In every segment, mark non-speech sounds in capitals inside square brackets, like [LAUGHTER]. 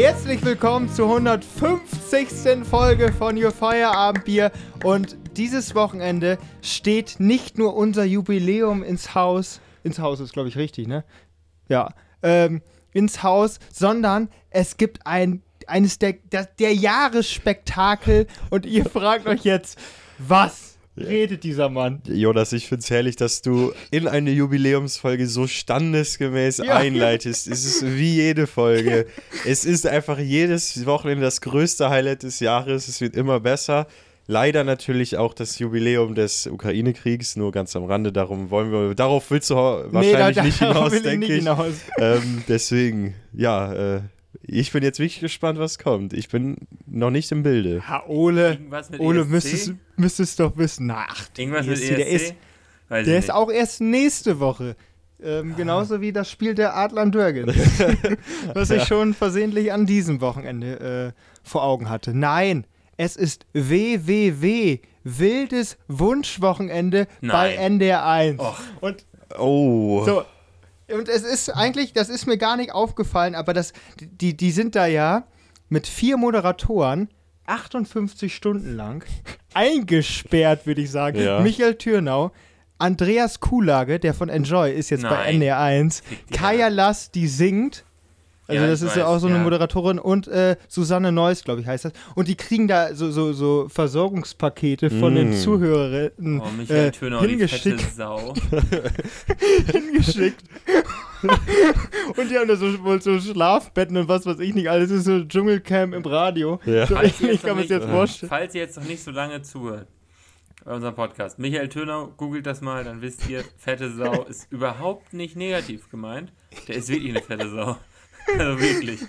Herzlich willkommen zur 150. Folge von Your Feierabendbier. Und dieses Wochenende steht nicht nur unser Jubiläum ins Haus. Ins Haus ist, glaube ich, richtig, ne? Ja. Ähm, ins Haus, sondern es gibt ein, eines der, der, der Jahresspektakel. Und ihr fragt euch jetzt, was redet dieser Mann? Jonas, ich finde es herrlich, dass du in eine Jubiläumsfolge so standesgemäß Ja. einleitest. Es ist wie jede Folge. [LAUGHS] es ist einfach jedes Wochenende das größte Highlight des Jahres. Es wird immer besser. Leider natürlich auch das Jubiläum des Ukraine-Kriegs, nur ganz am Rande. Darum wollen wir, darauf willst du wahrscheinlich da- nicht [LAUGHS] hinaus, will ich denke nicht ich. hinaus. Ähm, deswegen, ja, äh, ich bin jetzt wirklich gespannt, was kommt. Ich bin noch nicht im Bilde. Ha, Ole, Ole ESC? müsstest, müsstest doch wissen. Ach, Irgendwas mit ESC, ESC? der ist, Weiß der ich ist nicht. auch erst nächste Woche. Ähm, genauso wie das Spiel der Adlern Dörgen. [LAUGHS] was ich schon versehentlich an diesem Wochenende äh, vor Augen hatte. Nein, es ist WWW. Wildes Wunschwochenende bei Nein. NDR 1. Och. Und Oh. so. Und es ist eigentlich, das ist mir gar nicht aufgefallen, aber das, die, die sind da ja mit vier Moderatoren 58 Stunden lang eingesperrt, würde ich sagen. Ja. Michael Türnau, Andreas Kuhlage, der von Enjoy ist jetzt bei Nein. NDR 1, Fick die Kaya alle. Lass, die singt. Also Ja, das ich ist ja weiß, auch so eine ja. Moderatorin und äh, Susanne Neuss, glaube ich, heißt das. Und die kriegen da so, so, so Versorgungspakete von den Mm. Zuhörerinnen Oh, Michael äh, Töner, fette hingeschickt. Sau. [LAUGHS] [LAUGHS] hingeschickt. und die haben da so, wohl so Schlafbetten und was weiß ich nicht alles. Das ist so Dschungelcamp im Radio. Ja. So [LAUGHS] jetzt kann noch es jetzt vorstellen. Falls ihr jetzt noch nicht so lange zuhört bei unserem Podcast, Michael Töner, googelt das mal, dann wisst ihr, fette Sau ist überhaupt nicht negativ gemeint. Der ist wirklich eine fette Sau. Also [LAUGHS] wirklich.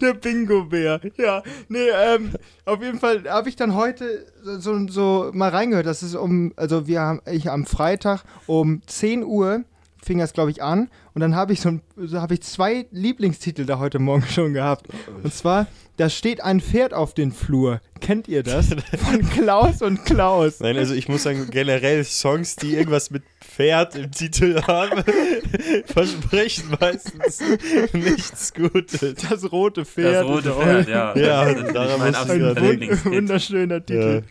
Der Bingo-Bär. Ja, nee, ähm, auf jeden Fall habe ich dann heute so, so, mal reingehört. Das ist um, also wir haben, ich am Freitag um 10 Uhr fing das, glaube ich, an. Und dann habe ich so, ein- so habe ich zwei Lieblingstitel da heute Morgen [LAUGHS] schon gehabt. Und zwar, da steht ein Pferd auf den Flur. Kennt ihr das? [LAUGHS] Von Klaus und Klaus. Nein, also ich muss sagen, generell Songs, die irgendwas mit Pferd im Titel haben, [LAUGHS] versprechen meistens nichts Gutes. Das rote Pferd. Das rote Pferd, ja. Ja, das ist mein absoluter ja wund wunderschöner Titel.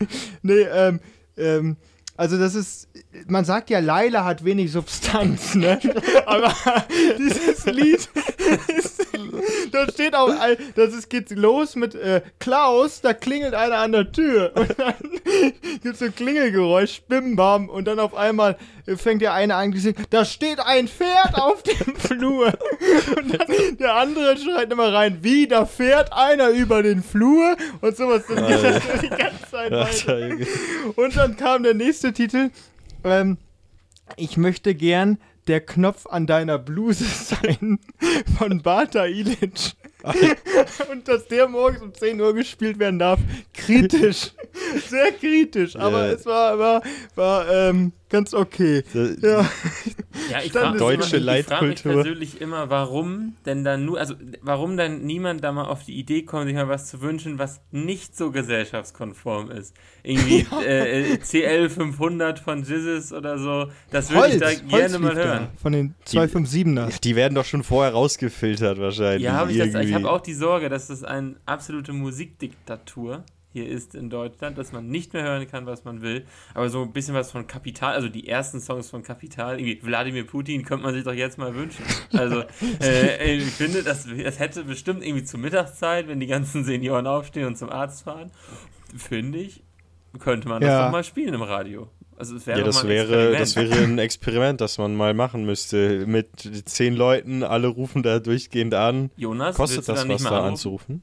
Nee, ähm, ähm, also das ist, man sagt ja, Laila hat wenig Substanz, ne? [LAUGHS] Aber dieses Lied, [LAUGHS] ist, [LAUGHS] da steht auch, das ist, geht los mit äh, Klaus, da klingelt einer an der Tür [LAUGHS] und dann [LAUGHS] gibt es so ein Klingelgeräusch, bim bam und dann auf einmal äh, fängt der eine an, zu singen, da steht ein Pferd auf dem Flur und dann der andere schreit immer rein, wie, da fährt einer über den Flur und sowas. Das geht das die ganze Zeit weiter. Und dann kam der nächste Titel. Ähm, ich möchte gern der Knopf an deiner Bluse [LAUGHS] sein von Bata Ilic. [LAUGHS] Und dass der morgens um 10 Uhr gespielt werden darf, kritisch. [LAUGHS] Sehr kritisch. Aber Ja. es war, war, war ähm, ganz okay. Ja. Ja, ich [LAUGHS] frage ist Deutsche immer, ich frag mich Leitkultur. persönlich immer, warum denn dann nur, also warum dann niemand da mal auf die Idee kommt, sich mal was zu wünschen, was nicht so gesellschaftskonform ist. Irgendwie [LAUGHS] äh, äh, CL 500 von Jizzes oder so, das würde ich da gerne mal lief da hören. Von den 257er. Die werden doch schon vorher rausgefiltert wahrscheinlich. Ja, habe ich das, ich habe auch die Sorge, dass das eine absolute Musikdiktatur hier ist in Deutschland, dass man nicht mehr hören kann, was man will. Aber so ein bisschen was von Kapital, also die ersten Songs von Kapital, irgendwie Wladimir Putin, könnte man sich doch jetzt mal wünschen. Also [LAUGHS] äh, ich finde, das, das hätte bestimmt irgendwie zur Mittagszeit, wenn die ganzen Senioren aufstehen und zum Arzt fahren, finde ich, könnte man das Ja. doch mal spielen im Radio. Also es wäre Ja, das wäre, das wäre ein Experiment, das man mal machen müsste. Mit zehn Leuten, alle rufen da durchgehend an. Jonas, Kostet das was, da anrufen? anzurufen?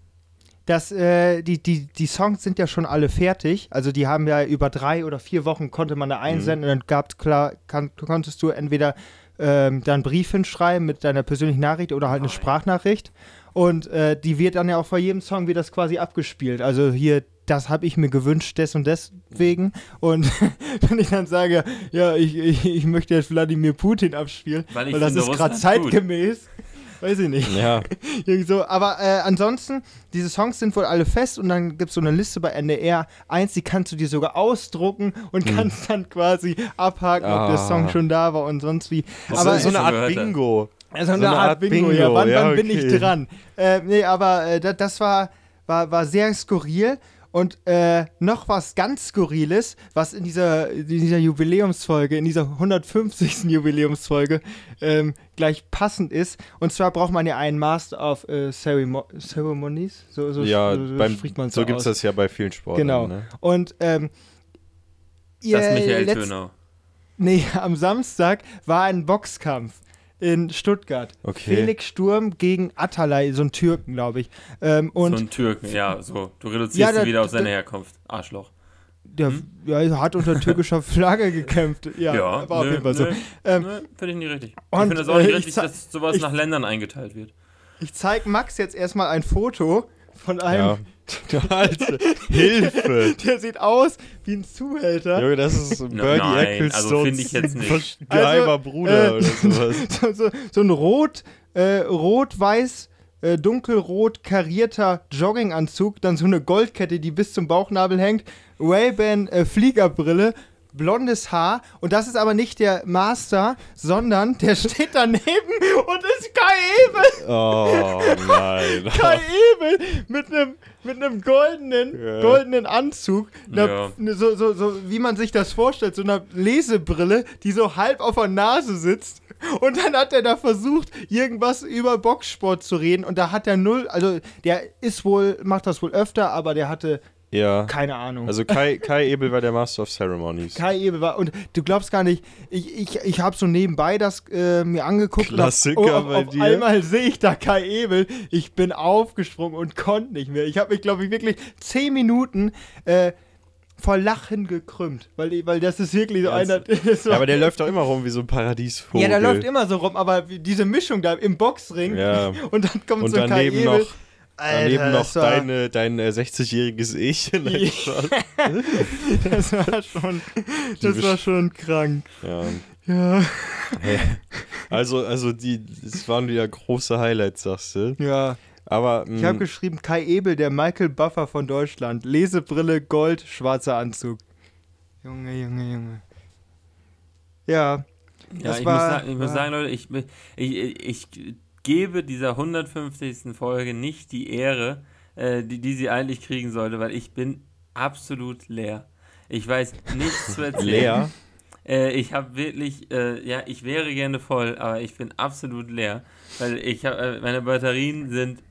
Das, äh, die, die, die Songs sind ja schon alle fertig. Also die haben ja über drei oder vier Wochen konnte man da einsenden und dann gab klar, kann, konntest du entweder ähm, da einen Brief hinschreiben mit deiner persönlichen Nachricht oder halt eine Nein. Sprachnachricht. Und äh, die wird dann ja auch vor jedem Song wird das quasi abgespielt. Also hier, das habe ich mir gewünscht, des und deswegen. Und [LAUGHS] wenn ich dann sage, ja, ich, ich, ich möchte jetzt Wladimir Putin abspielen, Weil weil, das ist gerade Russland gut. Weiß ich nicht. Ja, [LAUGHS] Irgendwie so. Aber äh, ansonsten, diese Songs sind wohl alle fest und dann gibt es so eine Liste bei NDR 1, die kannst du dir sogar ausdrucken und kannst dann quasi abhaken, ob der Ah. Song schon da war und sonst wie. das Aber ist so eine Art. Bingo. Also eine, Art, Art Bingo, Bingo, ja. Wann, ja, wann bin ich dran? Äh, nee, aber äh, das, das war, war, war sehr skurril. Und äh, noch was ganz Skurriles, was in dieser, in dieser Jubiläumsfolge, in dieser 150. Jubiläumsfolge ähm, gleich passend ist. Und zwar braucht man ja einen Master of äh, Ceremo Ceremonies. So, so, ja, so, so beim, spricht man so. So gibt es das ja bei vielen Sportarten. Genau. Ne? Und ähm, ihr, das Michael Töner. Nee, [LAUGHS] am Samstag war ein Boxkampf in Stuttgart. Okay. Felix Sturm gegen Atalay, so ein Türken, glaube ich. Ähm, und so ein Türken, ja, so. Du reduzierst ja, ihn wieder auf seine Herkunft. Arschloch. Der hm? ja, hat unter türkischer [LAUGHS] Flagge gekämpft. Ja, ja war nö, auf jeden Fall so. Ähm, finde ich nicht richtig. ich finde es auch nicht äh, richtig, dass sowas ich, nach Ländern eingeteilt wird. Ich zeige Max jetzt erstmal ein Foto von einem ja. [LAUGHS] Alter, Hilfe! [LAUGHS] Der sieht aus wie ein Zuhälter. Junge, das ist Bernie Nein, Ecclestones also finde ich jetzt nicht. [LAUGHS] geheimer also, Bruder äh, oder sowas. So, so, so ein rot, äh, rot-weiß, äh, dunkelrot karierter Jogginganzug, dann so eine Goldkette, die bis zum Bauchnabel hängt, Ray-Ban äh, Fliegerbrille, blondes Haar und das ist aber nicht der Master, sondern der [LAUGHS] steht daneben und ist Kai Ebel. Oh nein. [LAUGHS] Kai Ebel mit einem mit einem goldenen, ja. goldenen Anzug, einer. Ne, so, so, so wie man sich das vorstellt, so einer Lesebrille, die so halb auf der Nase sitzt. Und dann hat er da versucht, irgendwas über Boxsport zu reden. Und da hat er null, also der ist wohl, macht das wohl öfter, aber der hatte ja. Keine Ahnung. Also Kai, Kai Ebel war der Master of Ceremonies. Kai Ebel war, und du glaubst gar nicht, ich, ich, ich habe so nebenbei das äh, mir angeguckt. Klassiker und auf, bei auf, dir. einmal sehe ich da Kai Ebel. Ich bin aufgesprungen und konnte nicht mehr. Ich habe mich, glaube ich, wirklich zehn Minuten äh, vor Lachen gekrümmt, weil, weil das ist wirklich so einer. [LAUGHS] So ja, aber der läuft doch immer rum wie so ein Paradiesvogel. Ja, der läuft immer so rum, aber diese Mischung da im Boxring ja. [LAUGHS] und dann kommt und so Kai Ebel. Noch Alter, Daneben noch deine, dein äh, 60-jähriges Ich. [LAUGHS] das war schon, das war schon krank. Ja. Ja. Also, also die, das waren wieder große Highlights, sagst du. Ja. Aber, ich habe mm, geschrieben, Kai Ebel, der Michael Buffer von Deutschland. Lesebrille, Gold, schwarzer Anzug. Junge, Junge, Junge. Ja. Ja, ich, war, muss sagen, ich muss sagen, Leute, ich, ich, ich gebe dieser 150. Folge nicht die Ehre, äh, die, die sie eigentlich kriegen sollte, weil ich bin absolut leer. Ich weiß nichts zu erzählen. leer? Äh, ich habe wirklich, äh, ja, ich wäre gerne voll, aber ich bin absolut leer, weil ich habe, äh, meine Batterien sind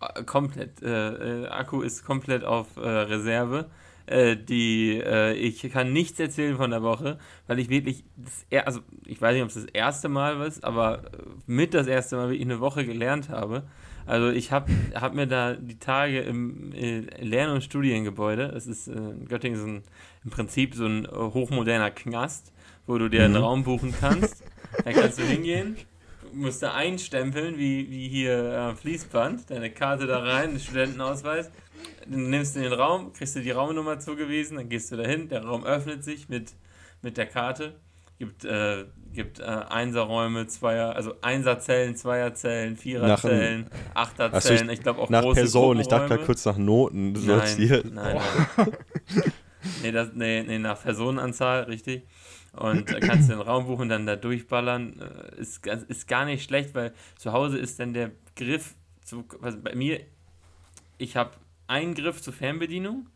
äh, komplett, äh, Akku ist komplett auf Reserve äh, die, äh, ich kann nichts erzählen von der Woche, weil ich wirklich, das, also ich weiß nicht, ob es das erste Mal war, aber mit das erste Mal wirklich eine Woche gelernt habe. Also ich habe hab mir da die Tage im äh, Lern- und Studiengebäude, das ist äh, in Göttingen so ein, im Prinzip so ein hochmoderner Knast, wo du dir einen mhm. Raum buchen kannst. da kannst du hingehen, musst da einstempeln, wie, wie hier am Fließband, deine Karte da rein, den Studentenausweis nimmst du den Raum, kriegst du die Raumnummer zugewiesen, dann gehst du dahin, der Raum öffnet sich mit, mit der Karte, gibt, äh, gibt äh, Einserräume, Zweier, also Einserzellen, Zweierzellen, Viererzellen, Achterzellen, ich, ich glaube auch nach große Person, ich dachte gerade kurz nach Noten. Nein, nein, nein. [LAUGHS] nee, das, nee, nee, nach Personenanzahl, richtig. Und kannst den Raum buchen, dann da durchballern. Äh, ist, ist gar nicht schlecht, weil zu Hause ist dann der Griff, zu, also bei mir, ich habe einen Griff zur Fernbedienung,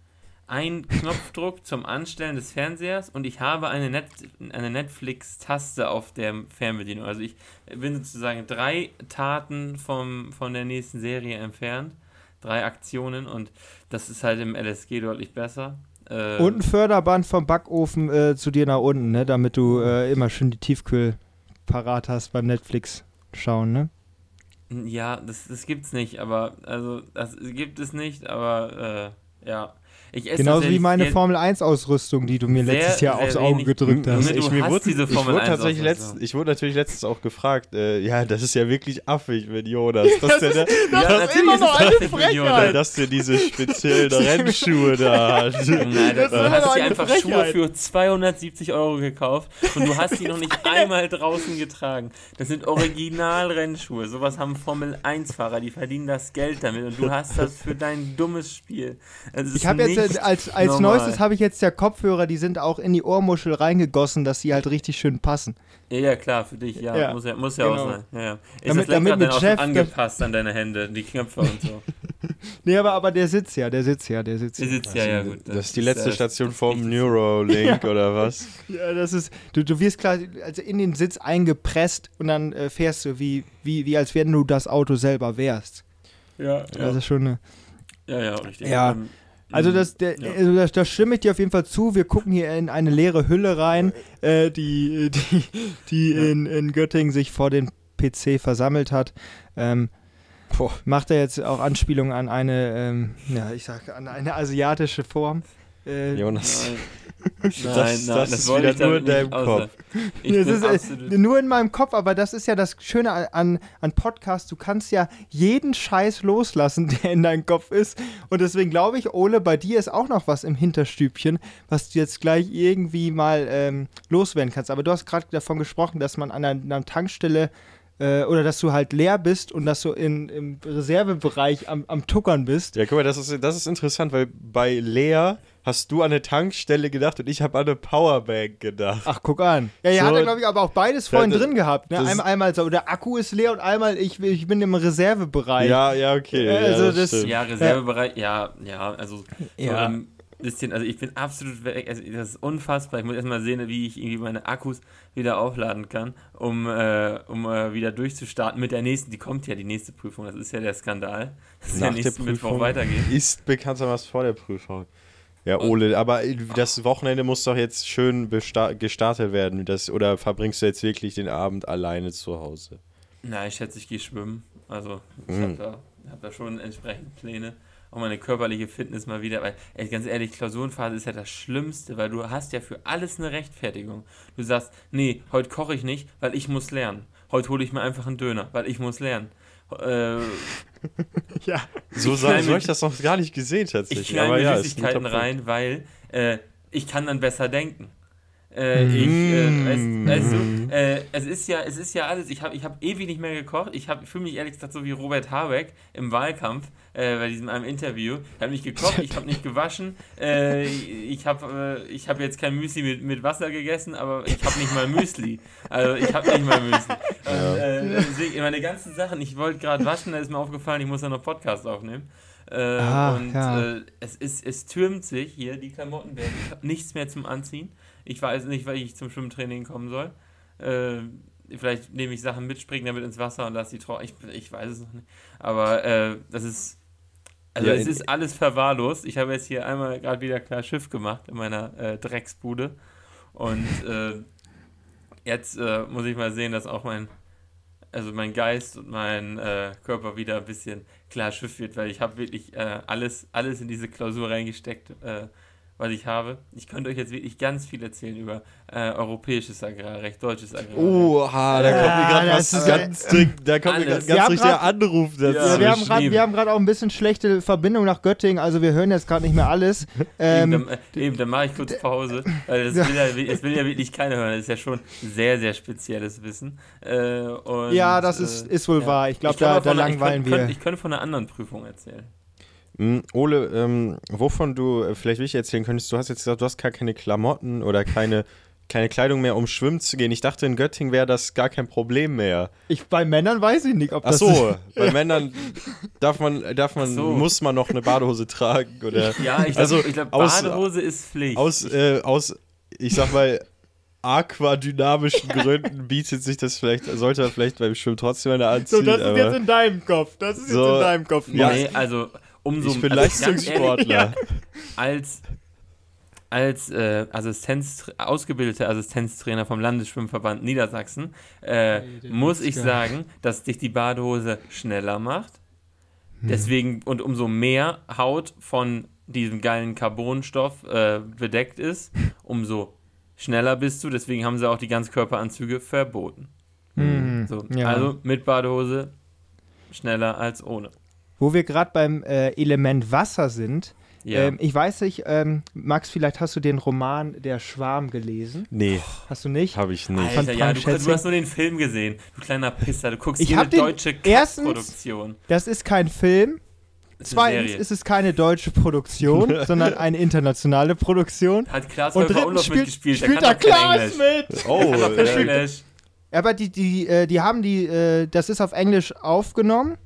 ein Knopfdruck zum Anstellen des Fernsehers und ich habe eine, Net eine Netflix-Taste auf der Fernbedienung. Also ich bin sozusagen drei Taten vom, von der nächsten Serie entfernt, drei Aktionen und das ist halt im LSG deutlich besser. Äh, und ein Förderband vom Backofen äh, zu dir nach unten, ne? damit du äh, immer schön die Tiefkühl parat hast beim Netflix schauen, ne? Ja, das, das gibt's nicht, aber also das gibt es nicht, aber äh, ja. Genauso wie meine Formel 1-Ausrüstung, die du mir sehr, letztes Jahr aufs Auge gedrückt hast. Ich, mir wurde, diese Formel ich, wurde tatsächlich letzt, ich wurde natürlich letztens auch gefragt, äh, ja, das ist ja wirklich affig mit Jonas. [LAUGHS] Das, der, ist, das ja, ist immer noch eine Frechheit. Dass der diese speziellen [LAUGHS] Rennschuhe da hat. [LAUGHS] Nein, das, du hast dir einfach Frechheit. Schuhe für 270 Euro gekauft und du hast die noch nicht einmal draußen getragen. Das sind Original-Rennschuhe. Sowas haben Formel 1-Fahrer, die verdienen das Geld damit und du hast das für dein dummes Spiel. Also ich habe jetzt äh, als, als neuestes habe ich jetzt ja Kopfhörer, die sind auch in die Ohrmuschel reingegossen, dass sie halt richtig schön passen. Ja, ja, klar, für dich, ja. Ja, Muss ja, muss ja genau. auch sein. Ja, ja. Ist Damit- das damit dann mit auch Jeff- angepasst an deine Hände, die Knöpfe und so? [LAUGHS] Nee, aber, aber der sitzt ja, der sitzt ja, der sitzt ja. sitzt ja, ja, gut. Das ist die letzte äh, Station das ist vom. Neuralink [LAUGHS] oder was? Ja, das ist, du, du wirst klar, also in den Sitz eingepresst und dann äh, fährst du, wie, wie, wie als wenn du das Auto selber wärst. Ja, Das ja. ist schon eine. Ja, ja, richtig. Ja. Also das, der, Ja. also das, das stimme ich dir auf jeden Fall zu. Wir gucken hier in eine leere Hülle rein, äh, die, die, die Ja. in, in Göttingen sich vor den PC versammelt hat. Ähm, Boah. macht er jetzt auch Anspielung an eine, ähm, ja, ich sag, an eine asiatische Form. Äh, Jonas. Nein, Das- nein, das das, ist wieder nur in deinem bin ist, äh, nur in meinem Kopf, aber das ist ja das Schöne an, an Podcasts. Du kannst ja jeden Scheiß loslassen, [LAUGHS] der in deinem Kopf ist. Und deswegen glaube ich, Ole, bei dir ist auch noch was im Hinterstübchen, was du jetzt gleich irgendwie mal ähm, loswerden kannst. Aber du hast gerade davon gesprochen, dass man an einer, einer Tankstelle äh, oder dass du halt leer bist und dass du in, im Reservebereich am, am Tuckern bist. Ja, guck mal, das ist, das ist interessant, weil bei Lea hast du an eine Tankstelle gedacht und ich habe an eine Powerbank gedacht. Ach, guck an. Ja, ihr So, hattet, glaube ich, aber auch beides vorhin das- drin gehabt. Ne? das- Einmal, einmal so, der Akku ist leer und einmal, ich, ich bin im Reservebereich. Ja, ja, okay. Ja, ja, also das das- stimmt. ja, Reservebereich, ja, ja, also Ja. so ein bisschen, also ich bin absolut weg, also das ist unfassbar. Ich muss erstmal sehen, wie ich irgendwie meine Akkus wieder aufladen kann, um, äh, um äh, wieder durchzustarten mit der nächsten, die kommt ja, die nächste Prüfung, das ist ja der Skandal, dass es ja Nach der nächsten Mittwoch Prüfung weitergeht. ist bekanntermaßen vor der Prüfung. Ja, Ole, aber das Wochenende muss doch jetzt schön gestartet werden. Das, oder verbringst du jetzt wirklich den Abend alleine zu Hause? Na, ich schätze, ich gehe schwimmen. Also, ich Mhm. habe da, hab da schon entsprechend Pläne. Auch meine körperliche Fitness mal wieder. Weil, ey, ganz ehrlich, Klausurenphase ist ja das Schlimmste, weil du hast ja für alles eine Rechtfertigung. Du sagst, nee, heute koche ich nicht, weil ich muss lernen. Heute hole ich mir einfach einen Döner, weil ich muss lernen. Äh, [LAUGHS] ja. So Ich knall so habe ich das noch gar nicht gesehen ich tatsächlich. knall aber mir ja, Süßigkeiten rein, weil äh, ich kann dann besser denken. Äh, ich, Mm. äh, weißt, weißt du, äh, es ist ja, es ist ja alles. Ich habe, ich habe ewig nicht mehr gekocht. Ich habe, fühle mich ehrlich gesagt so wie Robert Habeck im Wahlkampf äh, bei diesem einem Interview. Ich habe nicht gekocht, ich habe nicht gewaschen. Äh, ich habe, äh, ich habe jetzt kein Müsli mit, mit Wasser gegessen, aber ich habe nicht mal Müsli. Also ich habe nicht mal Müsli. Und, deswegen meine ganzen Sachen. Ich wollte gerade waschen, da ist mir aufgefallen, ich muss ja noch Podcast aufnehmen. Ah, und ja. es, ist, es türmt sich hier, die Klamotten werden. Ich habe nichts mehr zum Anziehen. Ich weiß nicht, weil ich zum Schwimmtraining kommen soll. Äh, vielleicht nehme ich Sachen mit, springe damit ins Wasser und lasse die trocknen. Ich, ich weiß es noch nicht. Aber äh, das ist. Also es ist alles verwahrlost. Ich habe jetzt hier einmal gerade wieder klar Schiff gemacht in meiner äh, Drecksbude. Und äh, jetzt äh, muss ich mal sehen, dass auch mein, also mein Geist und mein äh, Körper wieder ein bisschen klar Schiff wird, weil ich habe wirklich äh, alles, alles in diese Klausur reingesteckt, äh, was ich habe. Ich könnte euch jetzt wirklich ganz viel erzählen über äh, europäisches Agrarrecht, deutsches Agrarrecht. Oha, da kommt mir Ja, gerade was ist- ganz dringend, da kommt mir ganz Wir haben richtiger grad- Anruf dazu. Ja, wir haben grad- Eben. wir haben gerade auch ein bisschen schlechte Verbindung nach Göttingen, also wir hören jetzt gerade nicht mehr alles. [LAUGHS] Eben, Ähm, dann, äh, eben, dann mache ich kurz Pause, weil das [LAUGHS] will, ja, das will ja wirklich keiner hören. Das ist ja schon sehr, sehr spezielles Wissen. Äh, und, ja, das ist, äh, ist wohl ja. wahr. Ich glaube, Ich kann da, da langweilen ich könnte, wir. Ich könnte von einer anderen Prüfung erzählen. Mm, Ole, ähm, wovon du äh, vielleicht wichtig erzählen könntest, du hast jetzt gesagt, du hast gar keine Klamotten oder keine, keine Kleidung mehr, um schwimmen zu gehen. Ich dachte, in Göttingen wäre das gar kein Problem mehr. Ich, bei Männern weiß ich nicht, ob Ach das. so, [LAUGHS] bei Männern darf man, darf man, Ach so. muss man noch eine Badehose tragen oder Ja, ich glaube, Also, ich glaub, aus- Badehose ist Pflicht. aus, äh, aus, ich sag mal, aquadynamischen Gründen [LAUGHS] bietet sich das vielleicht, sollte man vielleicht beim Schwimmen trotzdem eine anziehen. So, das ist aber jetzt in deinem Kopf. Das ist So, jetzt in deinem Kopf. ja, nee, also umso ich bin also Leistungssportler. ehrlich, als als äh, Assistenz, ausgebildeter Assistenztrainer vom Landesschwimmverband Niedersachsen äh, muss ich sagen, dass dich die Badehose schneller macht. Hm. Deswegen und umso mehr Haut von diesem geilen Carbonstoff äh, bedeckt ist, umso schneller bist du. Deswegen haben sie auch die Ganzkörperanzüge verboten. Mhm. So, Ja. Also mit Badehose schneller als ohne. Wo wir gerade beim äh, Element Wasser sind. Ja. Ähm, ich weiß nicht, ähm, Max, vielleicht hast du den Roman Der Schwarm gelesen. Nee, Hast du nicht? habe ich nicht. Von Alter, ja, du, du hast nur den Film gesehen. Du kleiner Pisser. Du guckst Ich jede deutsche erstens- Produktion. Das ist kein Film. Ist Zweitens Serie. ist es keine deutsche Produktion, [LAUGHS] sondern eine internationale Produktion. Hat Klaas Und drittens spielt, mitgespielt. spielt der da kann Klaas mit. Oh, Kann ja. Englisch. Aber die, die, äh, die haben die, äh, das ist auf Englisch aufgenommen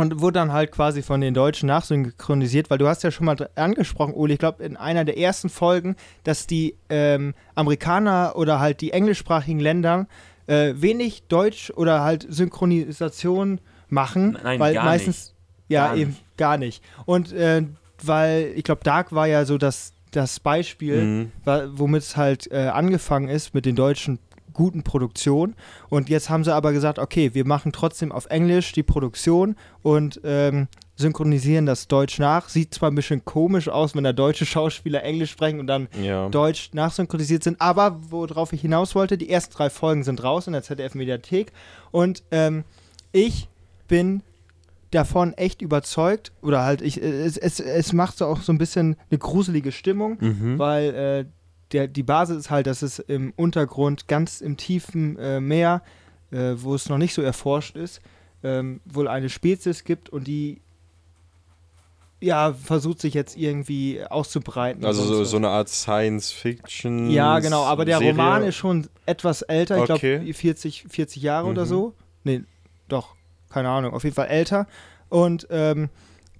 und wurde dann halt quasi von den Deutschen nachsynchronisiert, weil du hast ja schon mal angesprochen, Uli, ich glaube in einer der ersten Folgen, dass die ähm, Amerikaner oder halt die englischsprachigen Länder äh, wenig Deutsch oder halt Synchronisation machen, Nein, weil gar meistens ja Gar eben gar nicht. Und äh, weil ich glaube Dark war ja so das das Beispiel, Mhm. womit es halt äh, angefangen ist mit den deutschen guten Produktionen. Und jetzt haben sie aber gesagt, okay, wir machen trotzdem auf Englisch die Produktion und ähm, synchronisieren das Deutsch nach. Sieht zwar ein bisschen komisch aus, wenn da deutsche Schauspieler Englisch sprechen und dann Ja. Deutsch nachsynchronisiert sind, aber worauf ich hinaus wollte, die ersten drei Folgen sind raus in der ZDF-Mediathek und ähm, ich bin davon echt überzeugt oder halt ich, äh, es, es, es macht so auch so ein bisschen eine gruselige Stimmung, Mhm. weil äh, der, die Basis ist halt, dass es im Untergrund, ganz im tiefen äh, Meer, äh, wo es noch nicht so erforscht ist, ähm, wohl eine Spezies gibt und die ja, versucht sich jetzt irgendwie auszubreiten. Also so, so eine Art Science-Fiction. Ja, genau, aber der Serie. Roman ist schon etwas älter, ich glaube Okay. 40, 40 Jahre oder Mhm. so. Nee, doch, keine Ahnung, auf jeden Fall älter. Und ähm,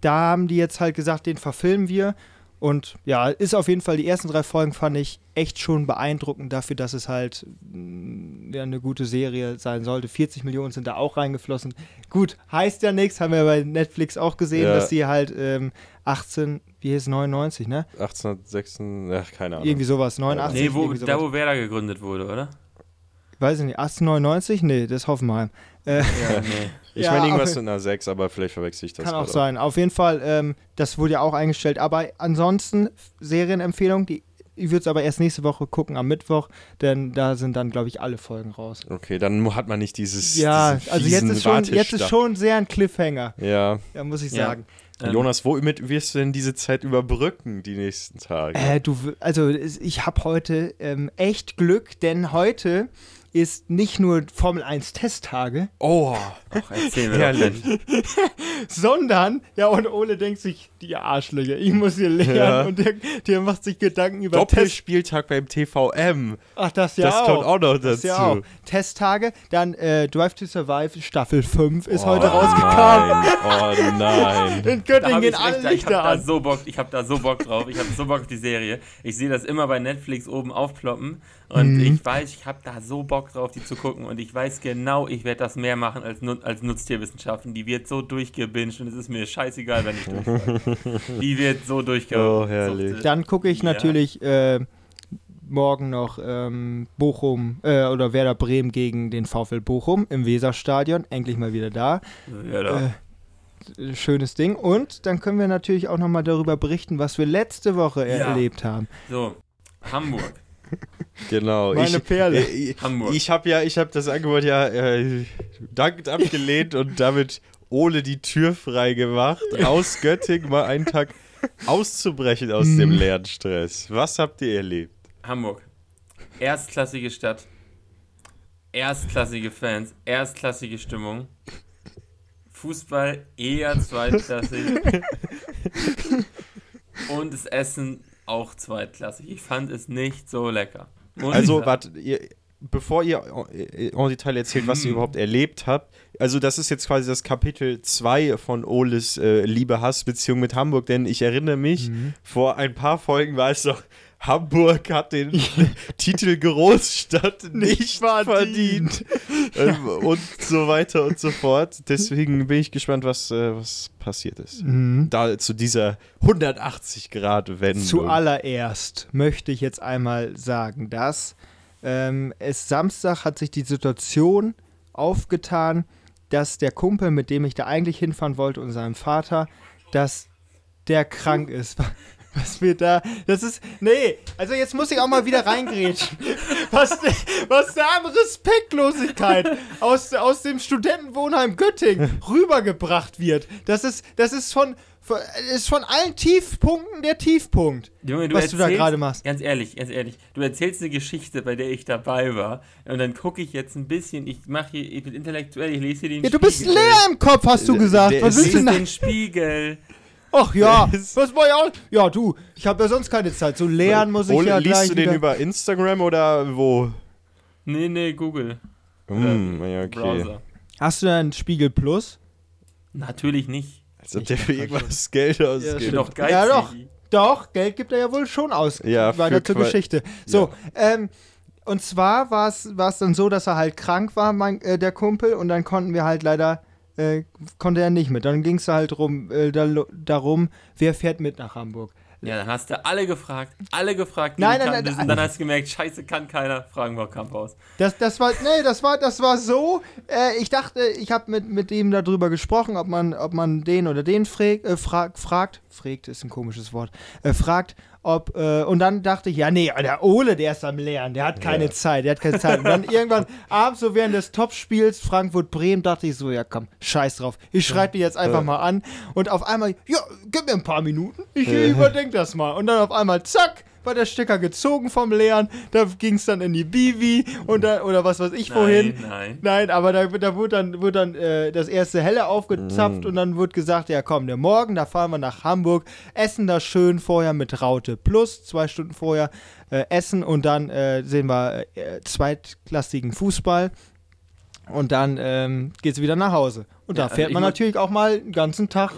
da haben die jetzt halt gesagt, den verfilmen wir. Und ja, ist auf jeden Fall, die ersten drei Folgen fand ich echt schon beeindruckend dafür, dass es halt mh, ja, eine gute Serie sein sollte. 40 Millionen sind da auch reingeflossen. Gut, heißt ja nichts, haben wir bei Netflix auch gesehen, Ja. dass die halt ähm, 18, wie hieß es, 99, ne? 1806, ach, keine Ahnung. Irgendwie sowas, 89. Nee, wo, sowas. da wo Werder gegründet wurde, oder? Weiß ich nicht, 1899? Nee, das ist Hoffenheim. Äh, Ja, [LAUGHS] nee. Ich Ja, meine irgendwas mit einer 6, aber vielleicht verwechsel ich das. kann auch sein. Auf jeden Fall, ähm, das wurde ja auch eingestellt. Aber ansonsten, Serienempfehlung, die, ich würde es aber erst nächste Woche gucken, am Mittwoch, denn da sind dann, glaube ich, alle Folgen raus. Okay, dann hat man nicht dieses. ja, also jetzt ist, schon, jetzt ist schon sehr ein Cliffhanger, Ja. ja, muss ich Ja. sagen. Ähm, Jonas, womit wirst du denn diese Zeit überbrücken, die nächsten Tage? Äh, du, also ich habe heute ähm, echt Glück, denn heute ist nicht nur Formel 1 Testtage, oh, Ach, erzähl mir herrlich. [LAUGHS] sondern, ja, und Ole denkt sich, die Arschlöcher, ich muss hier lernen Ja. und der, der macht sich Gedanken über Test. Doppelspieltag beim TVM. Ach, das ja das auch. kommt auch noch dazu. Das ja auch. Testtage, dann äh, Drive to Survive Staffel 5 ist oh, heute rausgekommen. Nein. Oh nein. [LAUGHS] In Da Göttingen gehen ich, alle echt, ich Lichter hab da an. so Bock, ich habe da so Bock drauf. Ich habe so Bock auf die Serie. Ich sehe das immer bei Netflix oben aufploppen und Mhm. ich weiß, ich habe da so Bock drauf, die zu gucken und ich weiß genau, ich werde das mehr machen als, als Nutztierwissenschaften. Die wird so durchgebinged und es ist mir scheißegal, wenn ich durchfall. [LAUGHS] Die wird so durchge... Oh, herrlich. Dann gucke ich Ja. natürlich äh, morgen noch ähm, Bochum äh, oder Werder Bremen gegen den VfL Bochum im Weserstadion. Endlich mal wieder da. ja, da. Äh, schönes Ding. Und dann können wir natürlich auch nochmal darüber berichten, was wir letzte Woche Ja. erlebt haben. So, Hamburg. [LAUGHS] Genau. Meine ich, Perle. äh, Ich, Hamburg. ich habe ja, ich habe das Angebot ja äh, dankend abgelehnt und damit Ole die Tür frei gemacht, aus Göttingen mal einen Tag auszubrechen aus dem Mhm. Lernstress. Was habt ihr erlebt? Hamburg. Erstklassige Stadt. Erstklassige Fans. Erstklassige Stimmung. Fußball eher zweitklassig. Und das Essen auch zweitklassig. Ich fand es nicht so lecker. Muss ich Also, warte, ihr, bevor ihr äh, en Detail erzählt, was ihr [CLEARS THROAT] überhaupt erlebt habt, also das ist jetzt quasi das Kapitel 2 von Oles äh, Liebe-Hass-Beziehung mit Hamburg, denn ich erinnere mich, Mhm. vor ein paar Folgen war es doch, Hamburg hat den [LAUGHS] Titel Großstadt nicht verdient. ähm, und so weiter und so fort. Deswegen bin ich gespannt, was, äh, was passiert ist. Mhm. Da zu dieser 180-Grad-Wendung. Zuallererst möchte ich jetzt einmal sagen, dass ähm, es Samstag hat sich die Situation aufgetan, dass der Kumpel, mit dem ich da eigentlich hinfahren wollte und seinem Vater, dass der krank ist. [LAUGHS] Was wir da, das ist, nee, also jetzt muss ich auch mal wieder reingrätschen. [LAUGHS] Was, was da an Respektlosigkeit aus, aus dem Studentenwohnheim Göttingen [LAUGHS] rübergebracht wird. Das ist, das ist von, ist von allen Tiefpunkten der Tiefpunkt. Junge, du was du da erzählst- gerade machst. Ganz ehrlich, ganz ehrlich. Du erzählst eine Geschichte, bei der ich dabei war. Und dann gucke ich jetzt ein bisschen. Ich mache hier, ich bin intellektuell, ich lese hier den Ja, du bist Spiegel. leer im Kopf, hast du Der- gesagt. der Was ist willst du den Spiegel. Ach ja, was war ja auch? Ja, du, ich habe ja sonst keine Zeit. So lernen muss ich Ole, ja liest gleich du den wieder. über Instagram oder wo? Nee, nee, Google. Hm, ja, okay. Browser. Hast du einen Spiegel Plus? Natürlich nicht. Als ob der für irgendwas Geld ausgibt. Stimmt. doch. Ja, doch. Doch, Geld gibt er ja wohl schon aus. Ja, Weiter für zur Geschichte. So, ähm, und zwar war es dann so, dass er halt krank war, mein, äh, der Kumpel, und dann konnten wir halt leider, äh, konnte er nicht mit. Dann ging es halt rum, äh, da, darum, wer fährt mit nach Hamburg. Ja, dann hast du alle gefragt, alle gefragt, die Nein, nein, nein, kanntest, nein. und dann hast du gemerkt, scheiße, kann keiner, fragen wir Kampfhaus. Das, das war, nee, das war, das war so. Äh, ich dachte, ich habe mit, mit ihm darüber gesprochen, ob man, ob man den oder den frag, äh, frag, fragt. Fragt ist ein komisches Wort. Äh, fragt, ob. Äh, und dann dachte ich, ja, nee, der Ole, der ist am Lernen, der hat keine Ja. Zeit, der hat keine Zeit. Und dann [LAUGHS] irgendwann abends, so während des Topspiels Frankfurt-Bremen, dachte ich so, ja, komm, scheiß drauf. Ich schreibe die jetzt einfach mal an. Und auf einmal, ja, gib mir ein paar Minuten, ich überdenke das mal. Und dann auf einmal, zack. War der Stecker gezogen vom Leeren, da ging es dann in die Bivi und da, oder was weiß ich wohin. Nein, nein. Nein, aber da, da wurde dann, wurde dann äh, das erste Helle aufgezapft und dann wurde gesagt, ja komm, der Morgen, da fahren wir nach Hamburg, essen da schön vorher mit Raute Plus, zwei Stunden vorher äh, essen und dann äh, sehen wir äh, zweitklassigen Fußball und dann ähm, geht es wieder nach Hause. Und da Ja, also fährt ich man natürlich auch mal den ganzen Tag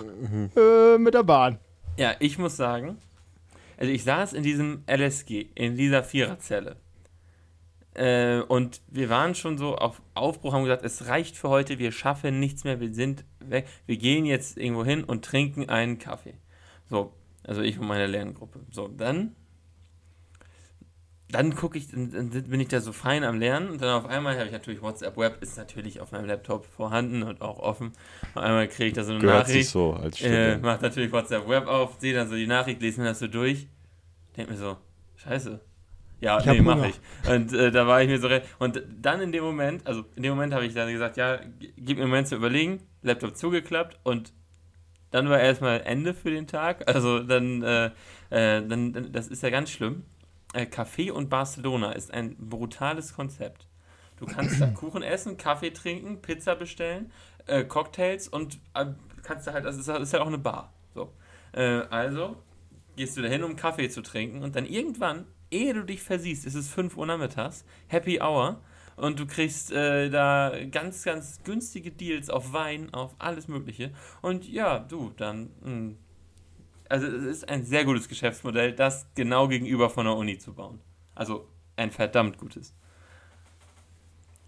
äh, mit der Bahn. Ja, ich muss sagen, also ich saß in diesem LSG, in dieser Viererzelle. Äh, und wir waren schon so auf Aufbruch, haben gesagt, es reicht für heute, wir schaffen nichts mehr, wir sind weg. Wir gehen jetzt irgendwo hin und trinken einen Kaffee. So, also ich und meine Lerngruppe. So, dann, dann gucke ich, dann, bin ich da so fein am Lernen und dann auf einmal habe ich natürlich WhatsApp Web, ist natürlich auf meinem Laptop vorhanden und auch offen. Auf einmal kriege ich da so eine Gehört Nachricht. sich so als Äh, macht natürlich WhatsApp Web auf, sehe dann so die Nachricht, lese mir das so durch. Denk mir so, scheiße. Ja, Ich nee, mach Hunger. ich. Und äh, da war ich mir so Und dann in dem Moment, also in dem Moment habe ich dann gesagt, ja, gib mir einen Moment zu überlegen, Laptop zugeklappt und dann war erstmal Ende für den Tag. Also dann, äh, äh, dann, dann das ist ja ganz schlimm. Äh, Café und Barcelona ist ein brutales Konzept. Du kannst da [CLEARS THROAT] Kuchen essen, Kaffee trinken, Pizza bestellen, äh, Cocktails und äh, kannst da halt, ist, das ist ja auch eine Bar. So. Äh, also gehst du da hin, um Kaffee zu trinken und dann irgendwann, ehe du dich versiehst, ist es 5 Uhr nachmittags, Happy Hour und du kriegst äh, da ganz, ganz günstige Deals auf Wein, auf alles Mögliche. Und ja, du, dann, mh, also es ist ein sehr gutes Geschäftsmodell, das genau gegenüber von der Uni zu bauen. Also ein verdammt gutes.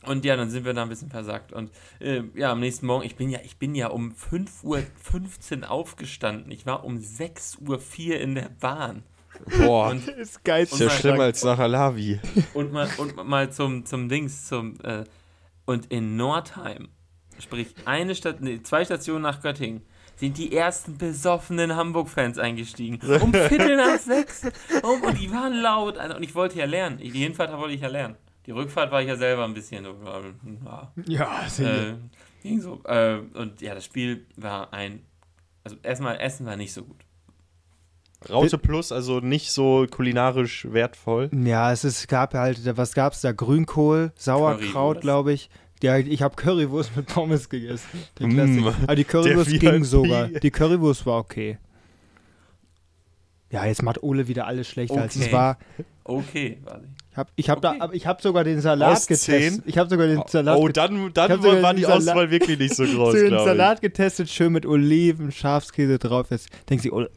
Und ja, dann sind wir da ein bisschen versackt. Und äh, ja, am nächsten Morgen, ich bin ja, ich bin ja um 5.15 Uhr aufgestanden. Ich war um 6.04 Uhr in der Bahn. Boah, Und, [LAUGHS] ist geil. ist ja schlimmer als nach Alavi. und mal, und mal zum, zum Dings, zum äh, und in Nordheim, sprich eine Stadt, nee, zwei Stationen nach Göttingen, sind die ersten besoffenen Hamburg-Fans eingestiegen. [LAUGHS] Um Viertel nach sechs. Um, und die waren laut. Also, und ich wollte ja lernen. Die Hinfahrt wollte ich ja lernen. Die Rückfahrt war ich ja selber ein bisschen. Ja, Ja, äh, ging so. Äh, und ja, das Spiel war ein. Also erstmal Essen war nicht so gut. Raute Plus, also nicht so kulinarisch wertvoll. Ja, es ist, gab halt, was gab's da? Grünkohl, Sauerkraut, glaube ich. Ja, ich habe Currywurst mit Pommes gegessen. Mm, Klassiker. Aber die Currywurst ging VIP. sogar. Die Currywurst war okay. Ja, jetzt macht Ole wieder alles schlechter als es Okay. war. Okay, warte. Ich habe ich hab Okay. da, ich habe sogar den Salat Aus getestet. zehn? Ich habe sogar den Salat, Oh, dann, dann hab war den die Salat- Auswahl wirklich nicht so [LAUGHS] groß, den glaube ich. Salat getestet, schön mit Oliven, Schafskäse drauf. Jetzt denkt sie, Ole,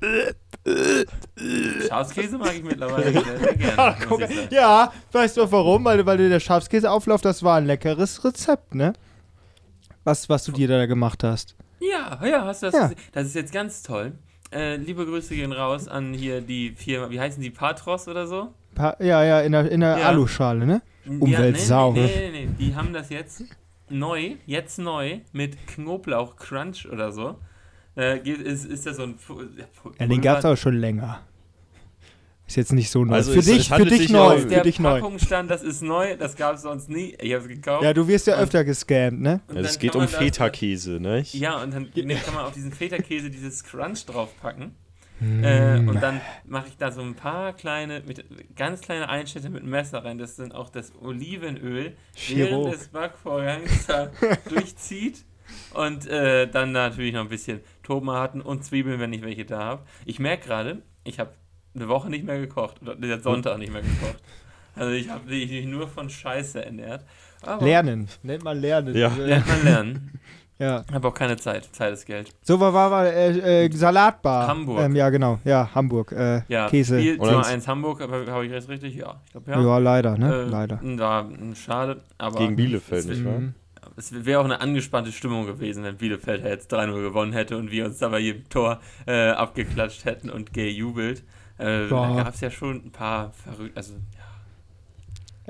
Schafskäse mag ich mittlerweile sehr, sehr gerne. [LAUGHS] Guck, ja, weißt du warum? Weil, weil der Schafskäseauflauf, das war ein leckeres Rezept, ne? Was, was du dir da gemacht hast. Ja, ja, hast du das Ja. gesehen? Das ist jetzt ganz toll. Äh, liebe Grüße gehen raus an hier die Firma, wie heißen die, Patros oder so? Pa ja, ja, in der, in der Ja. Aluschale, ne? Ja, Umweltsau. Nee, nee, nee, nee, die haben das jetzt neu, jetzt neu, mit Knoblauch Crunch oder so. Äh, ist, ist das so ein Ja, den gab's aber schon länger. Ist jetzt nicht so neu. Also für es- dich, es für dich neu. Auf Für der dich neu. Packung stand, das ist neu, das gab es sonst nie. Ich habe es gekauft. Ja, du wirst ja Und- öfter gescammt, ne? Also dann es geht um Feta-Käse, ne? Ja, und dann ne, kann man auf diesen Feta-Käse dieses Crunch draufpacken. Hm. Äh, und dann mache ich da so ein paar kleine, mit, ganz kleine Einschnitte mit dem Messer rein. Das sind auch das Olivenöl, Chirurg. während des Backvorgangs da [LAUGHS] durchzieht. Und äh, dann natürlich noch ein bisschen Tomaten und Zwiebeln, wenn ich welche da habe. Ich merke gerade, ich habe eine Woche nicht mehr gekocht. Oder der Sonntag nicht mehr gekocht. Also ich habe mich nur von Scheiße ernährt. Aber Lernen. Nennt man lernen. Ja. lernt man lernen. [LAUGHS] ja. habe auch keine Zeit. Zeit ist Geld. So war, war, war äh, äh, Salatbar. Hamburg. Ähm, ja, genau. Ja, Hamburg. Äh, Ja, Käse. Spiel Nummer 1 Hamburg, aber habe ich jetzt richtig? Ja, ich glaube ja. ja. leider, ne? Äh, leider. Ja, mh, schade, aber Gegen Bielefeld, es, nicht wahr? Mhm. es wäre auch eine angespannte Stimmung gewesen, wenn Bielefeld jetzt 3-0 gewonnen hätte und wir uns da bei jedem Tor äh, abgeklatscht hätten und gejubelt. Äh, Ja. Da gab es ja schon ein paar verrückt, also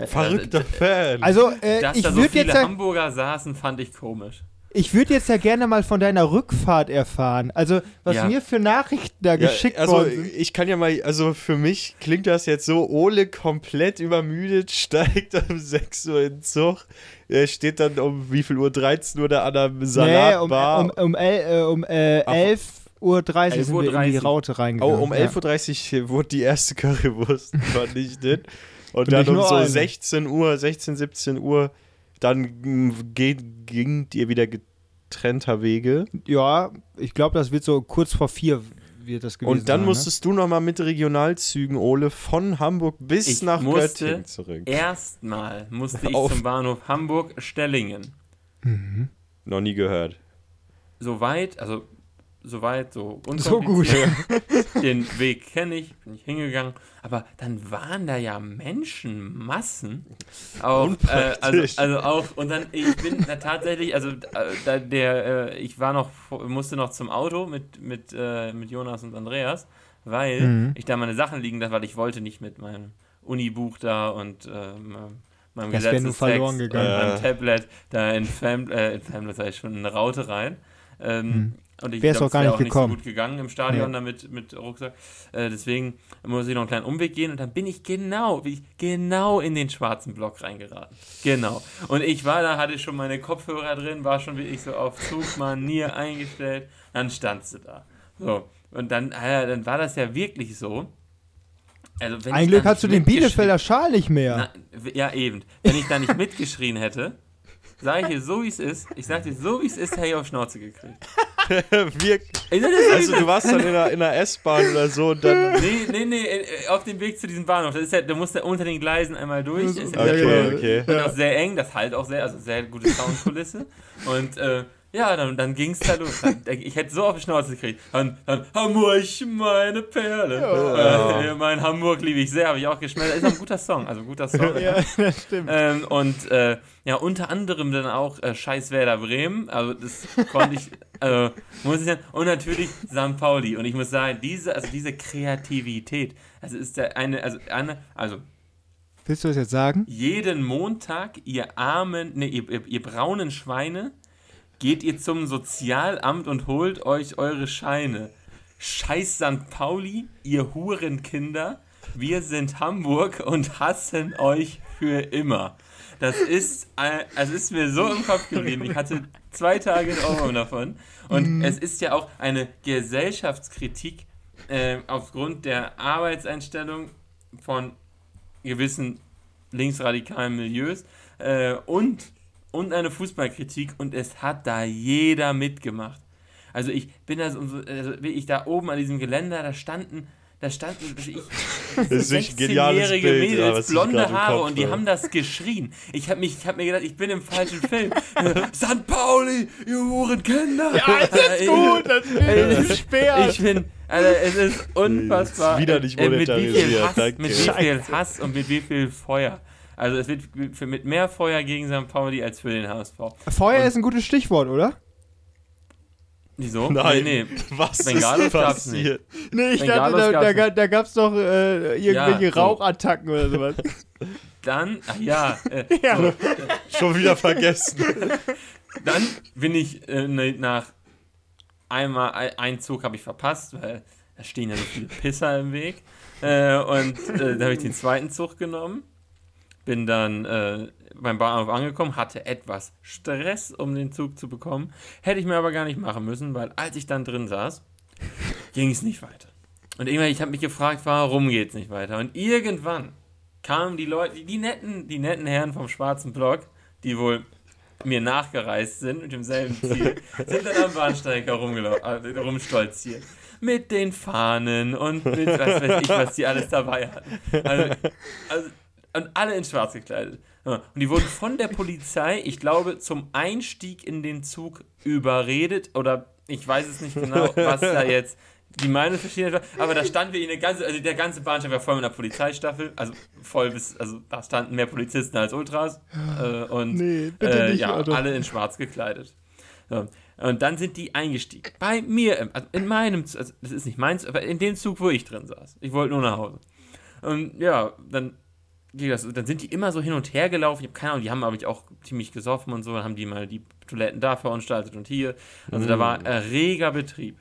Verrückter Fan. Also, äh, dass ich da so würde viele jetzt, ja, Hamburger saßen, fand ich komisch. Ich würd jetzt ja gerne mal von deiner Rückfahrt erfahren. Also, was Ja. mir für Nachrichten da Ja, geschickt also worden sind. ich kann ja mal, also für mich klingt das jetzt so, Ole komplett übermüdet, [LAUGHS] steigt um 6 Uhr in den Zug, er steht dann um wie viel Uhr, 13 Uhr da an der Nee, um, Salatbar. um, um, el, äh, um äh, Ach, 11.30 Uhr sind wir in die 11.30 Raute oh, reingegangen. um ja. 11.30 Uhr wurde die erste [LAUGHS] Currywurst vernichtet und Und dann um so eine. 16 Uhr, 16, 17 Uhr, dann geht, gingt ihr wieder getrennter Wege. Ja, ich glaube, das wird so kurz vor vier wird das gewesen Und dann sein, musstest du nochmal mit Regionalzügen, Ole, von Hamburg bis Ich nach musste Göttingen zurück. Erstmal musste ich Auf. zum Bahnhof Hamburg-Stellingen. Noch nie gehört. Soweit, also soweit, so? So gut. [LAUGHS] Den Weg kenne ich, bin ich hingegangen. Aber dann waren da ja Menschenmassen. Auch, äh, also, also auch, und dann, ich bin da tatsächlich, also äh, da, der, äh, ich war noch, musste noch zum Auto mit, mit, äh, mit Jonas und Andreas, weil Mhm. ich da meine Sachen liegen lasse, weil ich wollte nicht mit meinem Unibuch da und ähm, meinem Das Gesetzestext verloren und gegangen. meinem Ja. Tablet da in Fam, äh, in Family, sag ich schon, in eine Raute rein. Ähm, Und ich Mhm. Wär's glaub, auch nicht gekommen. so gut gegangen im Stadion Ja. damit mit Rucksack. Äh, deswegen muss ich noch einen kleinen Umweg gehen und dann bin ich genau, wie ich genau in den schwarzen Block reingeraten. Genau. Und ich war da, hatte schon meine Kopfhörer drin, war schon wirklich so auf Zugmanier [LAUGHS] eingestellt. Dann standst du da. So. Und dann, äh, dann war das ja wirklich so. Also, wenn Ein ich Glück hast du den Bielefelder Schal nicht mehr. na, ja, eben. Wenn ich da nicht [LAUGHS] mitgeschrien hätte, sag ich dir so, wie es ist. Ich sag dir so, wie es ist, hätte ich auf Schnauze gekriegt. [LAUGHS] Wir, Ey, das ist- also du warst dann in der, in der S-Bahn oder so und dann. [LAUGHS] Nee, nee, nee, äh, auf dem Weg zu diesem Bahnhof. Das ist ja, du musst ja unter den Gleisen einmal durch. Das- Ist ja Okay, sehr- okay. Und auch sehr eng, das halt auch sehr, also sehr gute Soundkulisse. Und äh, ja, dann, dann ging es da los. Ich hätte so auf die Schnauze gekriegt. Dann, dann Hamburg, meine Perle. Ja. Äh, mein Hamburg liebe ich sehr, habe ich auch geschmeckt. Ist ein guter Song, also ein guter Song. Ja, das stimmt. Ähm, und äh, ja, unter anderem dann auch äh, Scheiß Werder Bremen. Also das konnte ich, [LAUGHS] also muss ich sagen. Und natürlich St. Pauli. Und ich muss sagen, diese, also diese Kreativität, also ist der eine, also eine, also Willst du das jetzt sagen? jeden Montag, ihr armen, ne, ihr, ihr, ihr braunen Schweine, geht ihr zum Sozialamt und holt euch eure Scheine. Scheiß St. Pauli, ihr Hurenkinder, wir sind Hamburg und hassen euch für immer. Das ist, äh, also ist mir so im Kopf geblieben. Ich hatte zwei Tage in Ohrwurm davon. Und es ist ja auch eine Gesellschaftskritik äh, aufgrund der Arbeitseinstellung von gewissen linksradikalen Milieus äh, und, und eine Fußballkritik und es hat da jeder mitgemacht. Also ich bin da so, also ich da oben an diesem Geländer, da standen, da standen ich, [LAUGHS] Das ist wirklich ein geniales 16-jährige Bild, ja, was Mädels, ich blonde Haare Kopf und die habe. haben das geschrien. Ich habe mich, ich habe mir gedacht, ich bin im falschen Film. [LAUGHS] St. Pauli, ihr Hurenkinder. Ja, Das ist gut, das [LAUGHS] ist Speer. ich bin, also es ist unfassbar. Ist wieder nicht äh, mit wie viel monetarisiert, Hass, danke. mit wie viel Hass und mit wie viel Feuer. Also es wird für, mit mehr Feuer gegen St. Pauli als für den HSV. Feuer ist ein gutes Stichwort, oder? Wieso? [LAUGHS] Nein, Nee, nee. [LAUGHS] was Bengalos ist passiert? Nee, ich Bengalos dachte, da, gab's da, nicht. da gab es doch äh, irgendwelche Ja, so. Rauchattacken oder sowas. [LAUGHS] Dann, ach ja, äh, Ja. so, Schon wieder vergessen. dann bin ich äh, ne- nach einmal ein- einen Zug habe ich verpasst, weil Da stehen ja so viele Pisser im Weg. Äh, und äh, da habe ich den zweiten Zug genommen. Bin dann äh, beim Bahnhof angekommen, hatte etwas Stress, um den Zug zu bekommen. Hätte ich mir aber gar nicht machen müssen, weil als ich dann drin saß, [LAUGHS] ging es nicht weiter. Und irgendwann, ich habe mich gefragt, warum geht es nicht weiter? Und irgendwann kamen die Leute, die, netten, die netten Herren vom schwarzen Block, die wohl mir nachgereist sind mit demselben Ziel, [LAUGHS] sind dann am Bahnsteig herumgelaufen, rumstolziert. Mit den Fahnen und mit was weiß ich, was die alles dabei hatten. Also, also, und alle in schwarz gekleidet. Und die wurden von der Polizei, ich glaube, zum Einstieg in den Zug überredet oder ich weiß es nicht genau, was da jetzt die Meinung verschieden war, aber da standen wir in der ganze, also der ganze Bahnsteig war voll mit einer Polizeistaffel, also voll bis, also da standen mehr Polizisten als Ultras äh, und Nee, äh, nicht, ja, Otto. alle in schwarz gekleidet. So. Und dann sind die eingestiegen. Bei mir, also in meinem, also das ist nicht meins, aber in dem Zug, wo ich drin saß. Ich wollte nur nach Hause. Und ja, dann das, dann sind die immer so hin und her gelaufen. Ich habe keine Ahnung, die haben aber auch ziemlich gesoffen und so. Dann haben die mal die Toiletten da veranstaltet und hier. Also da war reger Betrieb.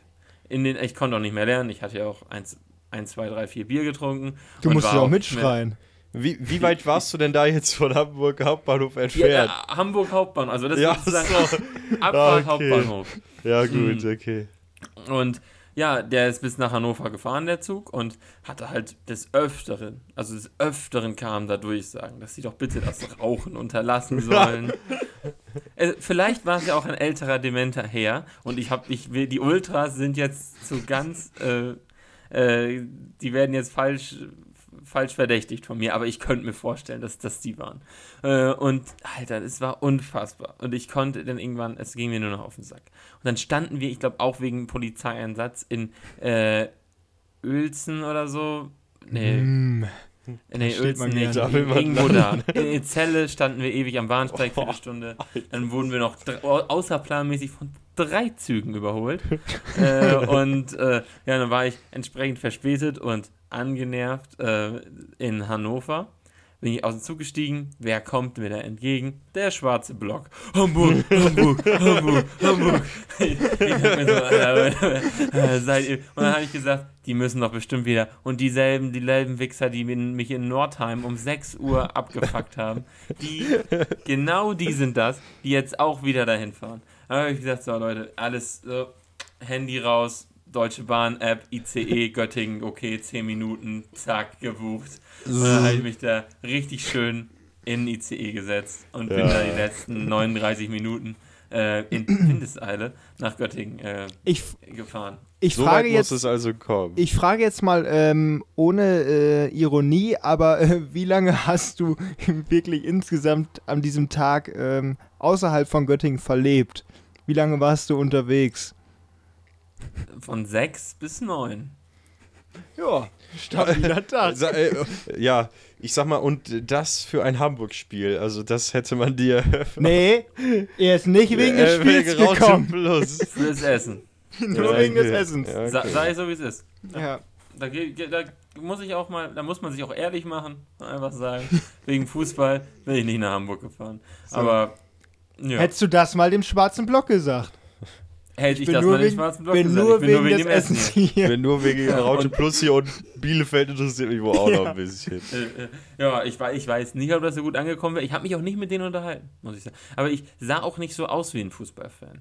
In den, ich konnte auch nicht mehr lernen. Ich hatte ja auch eins, eins zwei, drei, vier Bier getrunken. Du musst ja auch mehr- mitschreien. Wie, wie weit warst du denn da jetzt von Hamburg Hauptbahnhof Ja, entfernt? äh, Hamburg Hauptbahnhof. Also das Ja, ist sozusagen so. Abfahrt [LAUGHS] Okay. Hauptbahnhof. Ja, gut, Hm. okay. Und ja, der ist bis nach Hannover gefahren, der Zug, und hatte halt des Öfteren, also des Öfteren kam da Durchsagen, dass sie doch bitte das Rauchen unterlassen [LAUGHS] sollen. äh, vielleicht war es ja auch ein älterer, dementer Herr, und ich habe, ich will, die Ultras sind jetzt so ganz, äh, äh, die werden jetzt falsch, falsch verdächtigt von mir, aber ich könnte mir vorstellen, dass das die waren. Äh, und Alter, es war unfassbar. Und ich konnte dann irgendwann, es ging mir nur noch auf den Sack. Und dann standen wir, ich glaube auch wegen Polizeieinsatz, in äh, Uelzen oder so. Nee, Hm. Da will man Irgendwo da. In Celle standen wir ewig am Bahnsteig für eine Stunde. Dann wurden wir noch außerplanmäßig von drei Zügen überholt. äh, und äh, ja, dann war ich entsprechend verspätet und angenervt äh, in Hannover. Bin ich aus dem Zug gestiegen. Wer kommt mir da entgegen? Der schwarze Block. Hamburg, Hamburg, Hamburg, Hamburg. [LAUGHS] Äh, äh, und dann habe ich gesagt, die müssen doch bestimmt wieder. Und dieselben, dieselben Wichser, die mich in Nordheim um 6 Uhr abgefuckt haben, die, genau die sind das, die jetzt auch wieder dahin fahren. Da habe ich gesagt, so Leute, alles so, Handy raus, Deutsche Bahn App, ICE, Göttingen, okay, 10 Minuten, zack, gebucht. Und dann habe ich mich da richtig schön in ICE gesetzt und bin Ja. da die letzten 39 Minuten äh, in [CLEARS THROAT] Windeseile nach Göttingen äh, Ich, gefahren. ich So weit frage muss jetzt. es also kommen. Ich frage jetzt mal ähm, ohne äh, Ironie, aber äh, wie lange hast du [LAUGHS] wirklich insgesamt an diesem Tag ähm, außerhalb von Göttingen verlebt? Wie lange warst du unterwegs? Von 6 bis 9. Ja, stabiler Tag. Sa- äh, ja, ich sag mal, und das für ein Hamburg-Spiel, also das hätte man dir [LAUGHS] Nee, er ist nicht wegen des äh, Spiels gekommen, Plus. [LAUGHS] Fürs Essen. [LAUGHS] nur Ja, wegen des. Essens. Ja, okay. sei so, wie es ist. Ja. Da, ge- ge- da muss ich auch mal, da muss man sich auch ehrlich machen, einfach sagen. Wegen Fußball bin ich nicht nach Hamburg gefahren. Aber ja, Hättest du das mal dem schwarzen Block gesagt? Hätte ich das nur mal den wegen, schwarzen Block bin gesagt. nur ich bin wegen nur wegen des dem Essen. Essens hier. Hier. bin nur wegen [LAUGHS] Rauschen Plus hier und Bielefeld interessiert mich wohl auch noch ein bisschen. Äh, äh, ja, ich, ich weiß nicht, ob das so gut angekommen wäre. Ich habe mich auch nicht mit denen unterhalten, muss ich sagen. Aber ich sah auch nicht so aus wie ein Fußballfan.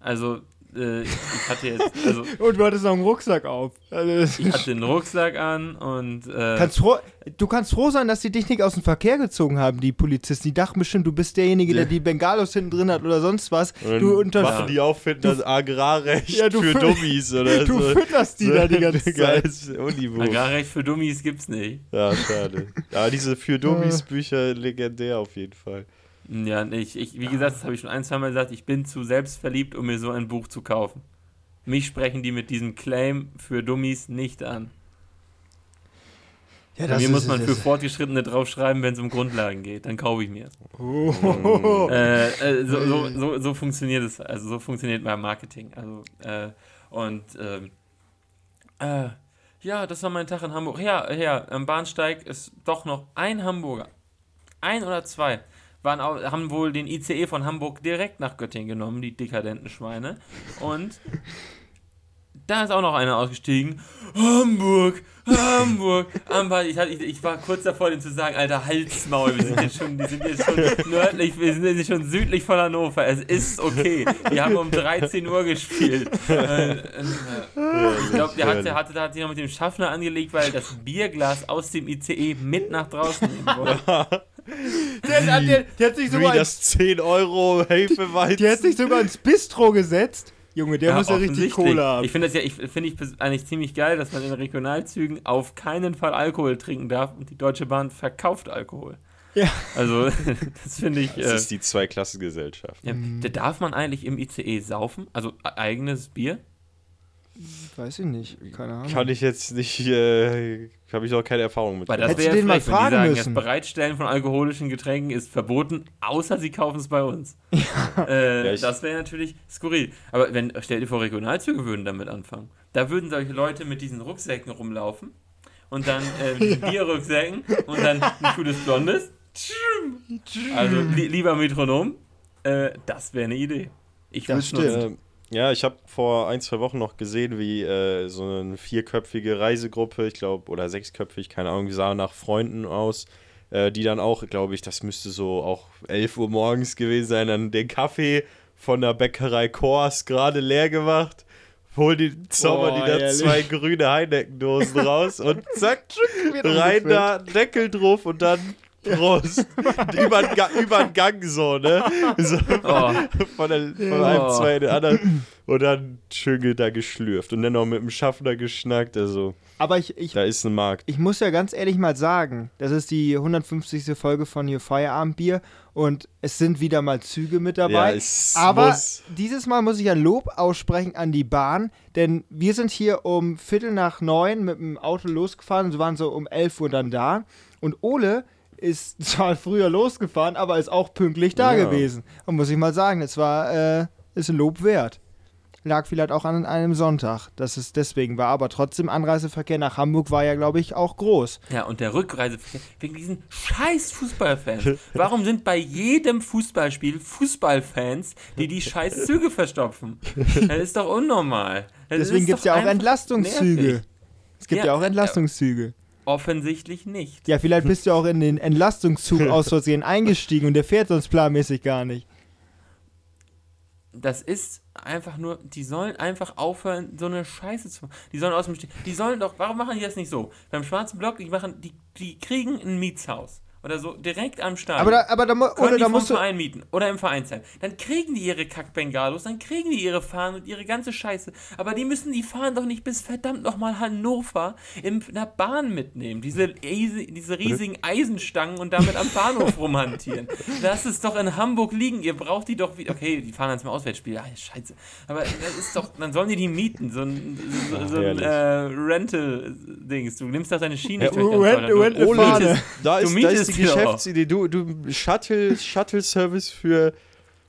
Also, äh, ich hatte jetzt, also, [LAUGHS] Und du hattest noch einen Rucksack auf. Also, ich hatte einen Rucksack an und äh, kannst froh, du kannst froh sein, dass die dich nicht aus dem Verkehr gezogen haben, die Polizisten. Die dachten bestimmt, du bist derjenige, der die Bengalos hinten drin hat oder sonst was. Und Du, unter, machen die auffinden, das Agrarrecht Ja, du für fü- Dummies oder [LAUGHS] du so. fütterst die da die [LAUGHS] ganze Zeit. Agrarrecht für Dummies gibt's nicht. Ja, schade. Aber diese für Dummies Bücher legendär auf jeden Fall. Ja, ich, ich, wie gesagt, das habe ich schon ein, zwei Mal gesagt, ich bin zu selbstverliebt, um mir so ein Buch zu kaufen. Mich sprechen die mit diesem Claim für Dummies nicht an. Ja, Bei mir muss man für Fortgeschrittene draufschreiben, wenn es um Grundlagen geht. Dann kaufe ich mir. Oh. Äh, äh, so, so, so, so funktioniert es, also so funktioniert mein Marketing. Also, äh, und ähm, äh, ja, das war mein Tag in Hamburg. Ja, ja, am Bahnsteig ist doch noch ein Hamburger. Ein oder zwei. Waren auch, haben wohl den ICE von Hamburg direkt nach Göttingen genommen, die dekadenten Schweine. Und da ist auch noch einer ausgestiegen. Hamburg, Hamburg. Ich, ich, ich war kurz davor, dem zu sagen, Alter, Halsmaul, wir sind jetzt schon, die sind jetzt schon nördlich, wir sind jetzt schon südlich von Hannover. Es ist okay. Wir haben um 13 Uhr gespielt. Ich glaube, der hat, der, hatte, der hat sich noch mit dem Schaffner angelegt, weil das Bierglas aus dem ICE mit nach draußen nehmen [LAUGHS] wollte. [LAUGHS] Der, der, der, der hat sich Wie sogar das 10 Euro Hefeweizen. Der hat sich sogar ins Bistro gesetzt. Junge, der muss ja richtig. Kohle haben. Ich finde das ja, ich finde ich eigentlich ziemlich geil, dass man in Regionalzügen auf keinen Fall Alkohol trinken darf und die Deutsche Bahn verkauft Alkohol. Ja. Also, [LAUGHS] das finde ich. Das Äh, ist die Zweiklassengesellschaft. ja, da darf man eigentlich im ICE saufen? Also e- eigenes Bier? Weiß ich nicht, keine Ahnung. Kann ich jetzt nicht, äh, habe ich noch keine Erfahrung mit. Weil das wäre den mal frech, wenn die fragen sagen, müssen. das Bereitstellen von alkoholischen Getränken ist verboten, außer sie kaufen es bei uns. [LAUGHS] Äh, Ja, das wäre natürlich skurril. Aber wenn, stell dir vor, Regionalzüge würden damit anfangen. Da würden solche Leute mit diesen Rucksäcken rumlaufen und dann äh, [LAUGHS] mit diesen Bierrucksäcken und dann ein cooles Blondes. Also li lieber Metronom, äh, das wäre eine Idee. Ich Das würde nutzen. Ja, ich habe vor ein, zwei Wochen noch gesehen, wie äh, so eine vierköpfige Reisegruppe, ich glaube, oder sechsköpfig, keine Ahnung, sah nach Freunden aus, äh, die dann auch, glaube ich, das müsste so auch 11 Uhr morgens gewesen sein, dann den Kaffee von der Bäckerei Kors gerade leer gemacht, hol die Zauber, Boah, die da ehrlich. zwei grüne Heineckendosen raus und zack, [LAUGHS] rein da, Deckel drauf und dann Prost. über, den Ga über den Gang so, ne? So Oh. von, der, von Ja. einem, zwei in den anderen. Und dann schön da geschlürft. Und dann noch mit dem Schaffner geschnackt. Also, Aber ich, ich, da ist ein Markt. ich muss ja ganz ehrlich mal sagen, das ist die 150. Folge von hier Feierabendbier und es sind wieder mal Züge mit dabei. Ja, es Aber muss- dieses Mal muss ich ein Lob aussprechen an die Bahn, denn wir sind hier um Viertel nach neun mit dem Auto losgefahren und waren so um 11 Uhr dann da. Und Ole ist [LAUGHS] zwar früher losgefahren, aber ist auch pünktlich da Ja. gewesen. Und muss ich mal sagen, es war, äh, ist ein Lob wert. Lag vielleicht auch an einem Sonntag, dass es deswegen war. Aber trotzdem, Anreiseverkehr nach Hamburg war ja, glaube ich, auch groß. Ja, und der Rückreiseverkehr wegen diesen scheiß Fußballfans. Warum sind bei jedem Fußballspiel Fußballfans, die die scheiß Züge verstopfen? Das ist doch unnormal. Das Deswegen gibt es ja auch Entlastungszüge. nervig. Es gibt ja, Ja, auch Entlastungszüge. Offensichtlich nicht. Ja, vielleicht bist du auch in den Entlastungszug [LAUGHS] aus Versehen eingestiegen und der fährt sonst planmäßig gar nicht. Das ist einfach nur, die sollen einfach aufhören, so eine Scheiße zu machen. Die sollen aus dem Stich. Die sollen doch, warum machen die das nicht so? Beim schwarzen Block, die machen, die, die kriegen ein Mietshaus. Oder so direkt am Start. Aber da, aber da, oder die da vom musst du. Verein mieten oder im Vereinsheim. Dann kriegen die ihre Kackbengalos, dann kriegen die ihre Fahnen und ihre ganze Scheiße. Aber die müssen die Fahnen doch nicht bis verdammt nochmal Hannover in der Bahn mitnehmen. Diese, diese riesigen Eisenstangen und damit am Bahnhof rumhantieren. Lass es doch in Hamburg liegen. Ihr braucht die doch wieder. Okay, die fahren dann zum Auswärtsspiel. Ah, scheiße. Aber das ist doch, dann sollen die die mieten. So ein, so, so ein äh, Rental-Dings. Du nimmst doch deine Schiene Ja, Rent- Deutschland. Du- Rent- du mietest- Da du ist, da mietest doch. Geschäftsidee. Du, du Shuttle, Shuttle-Service für,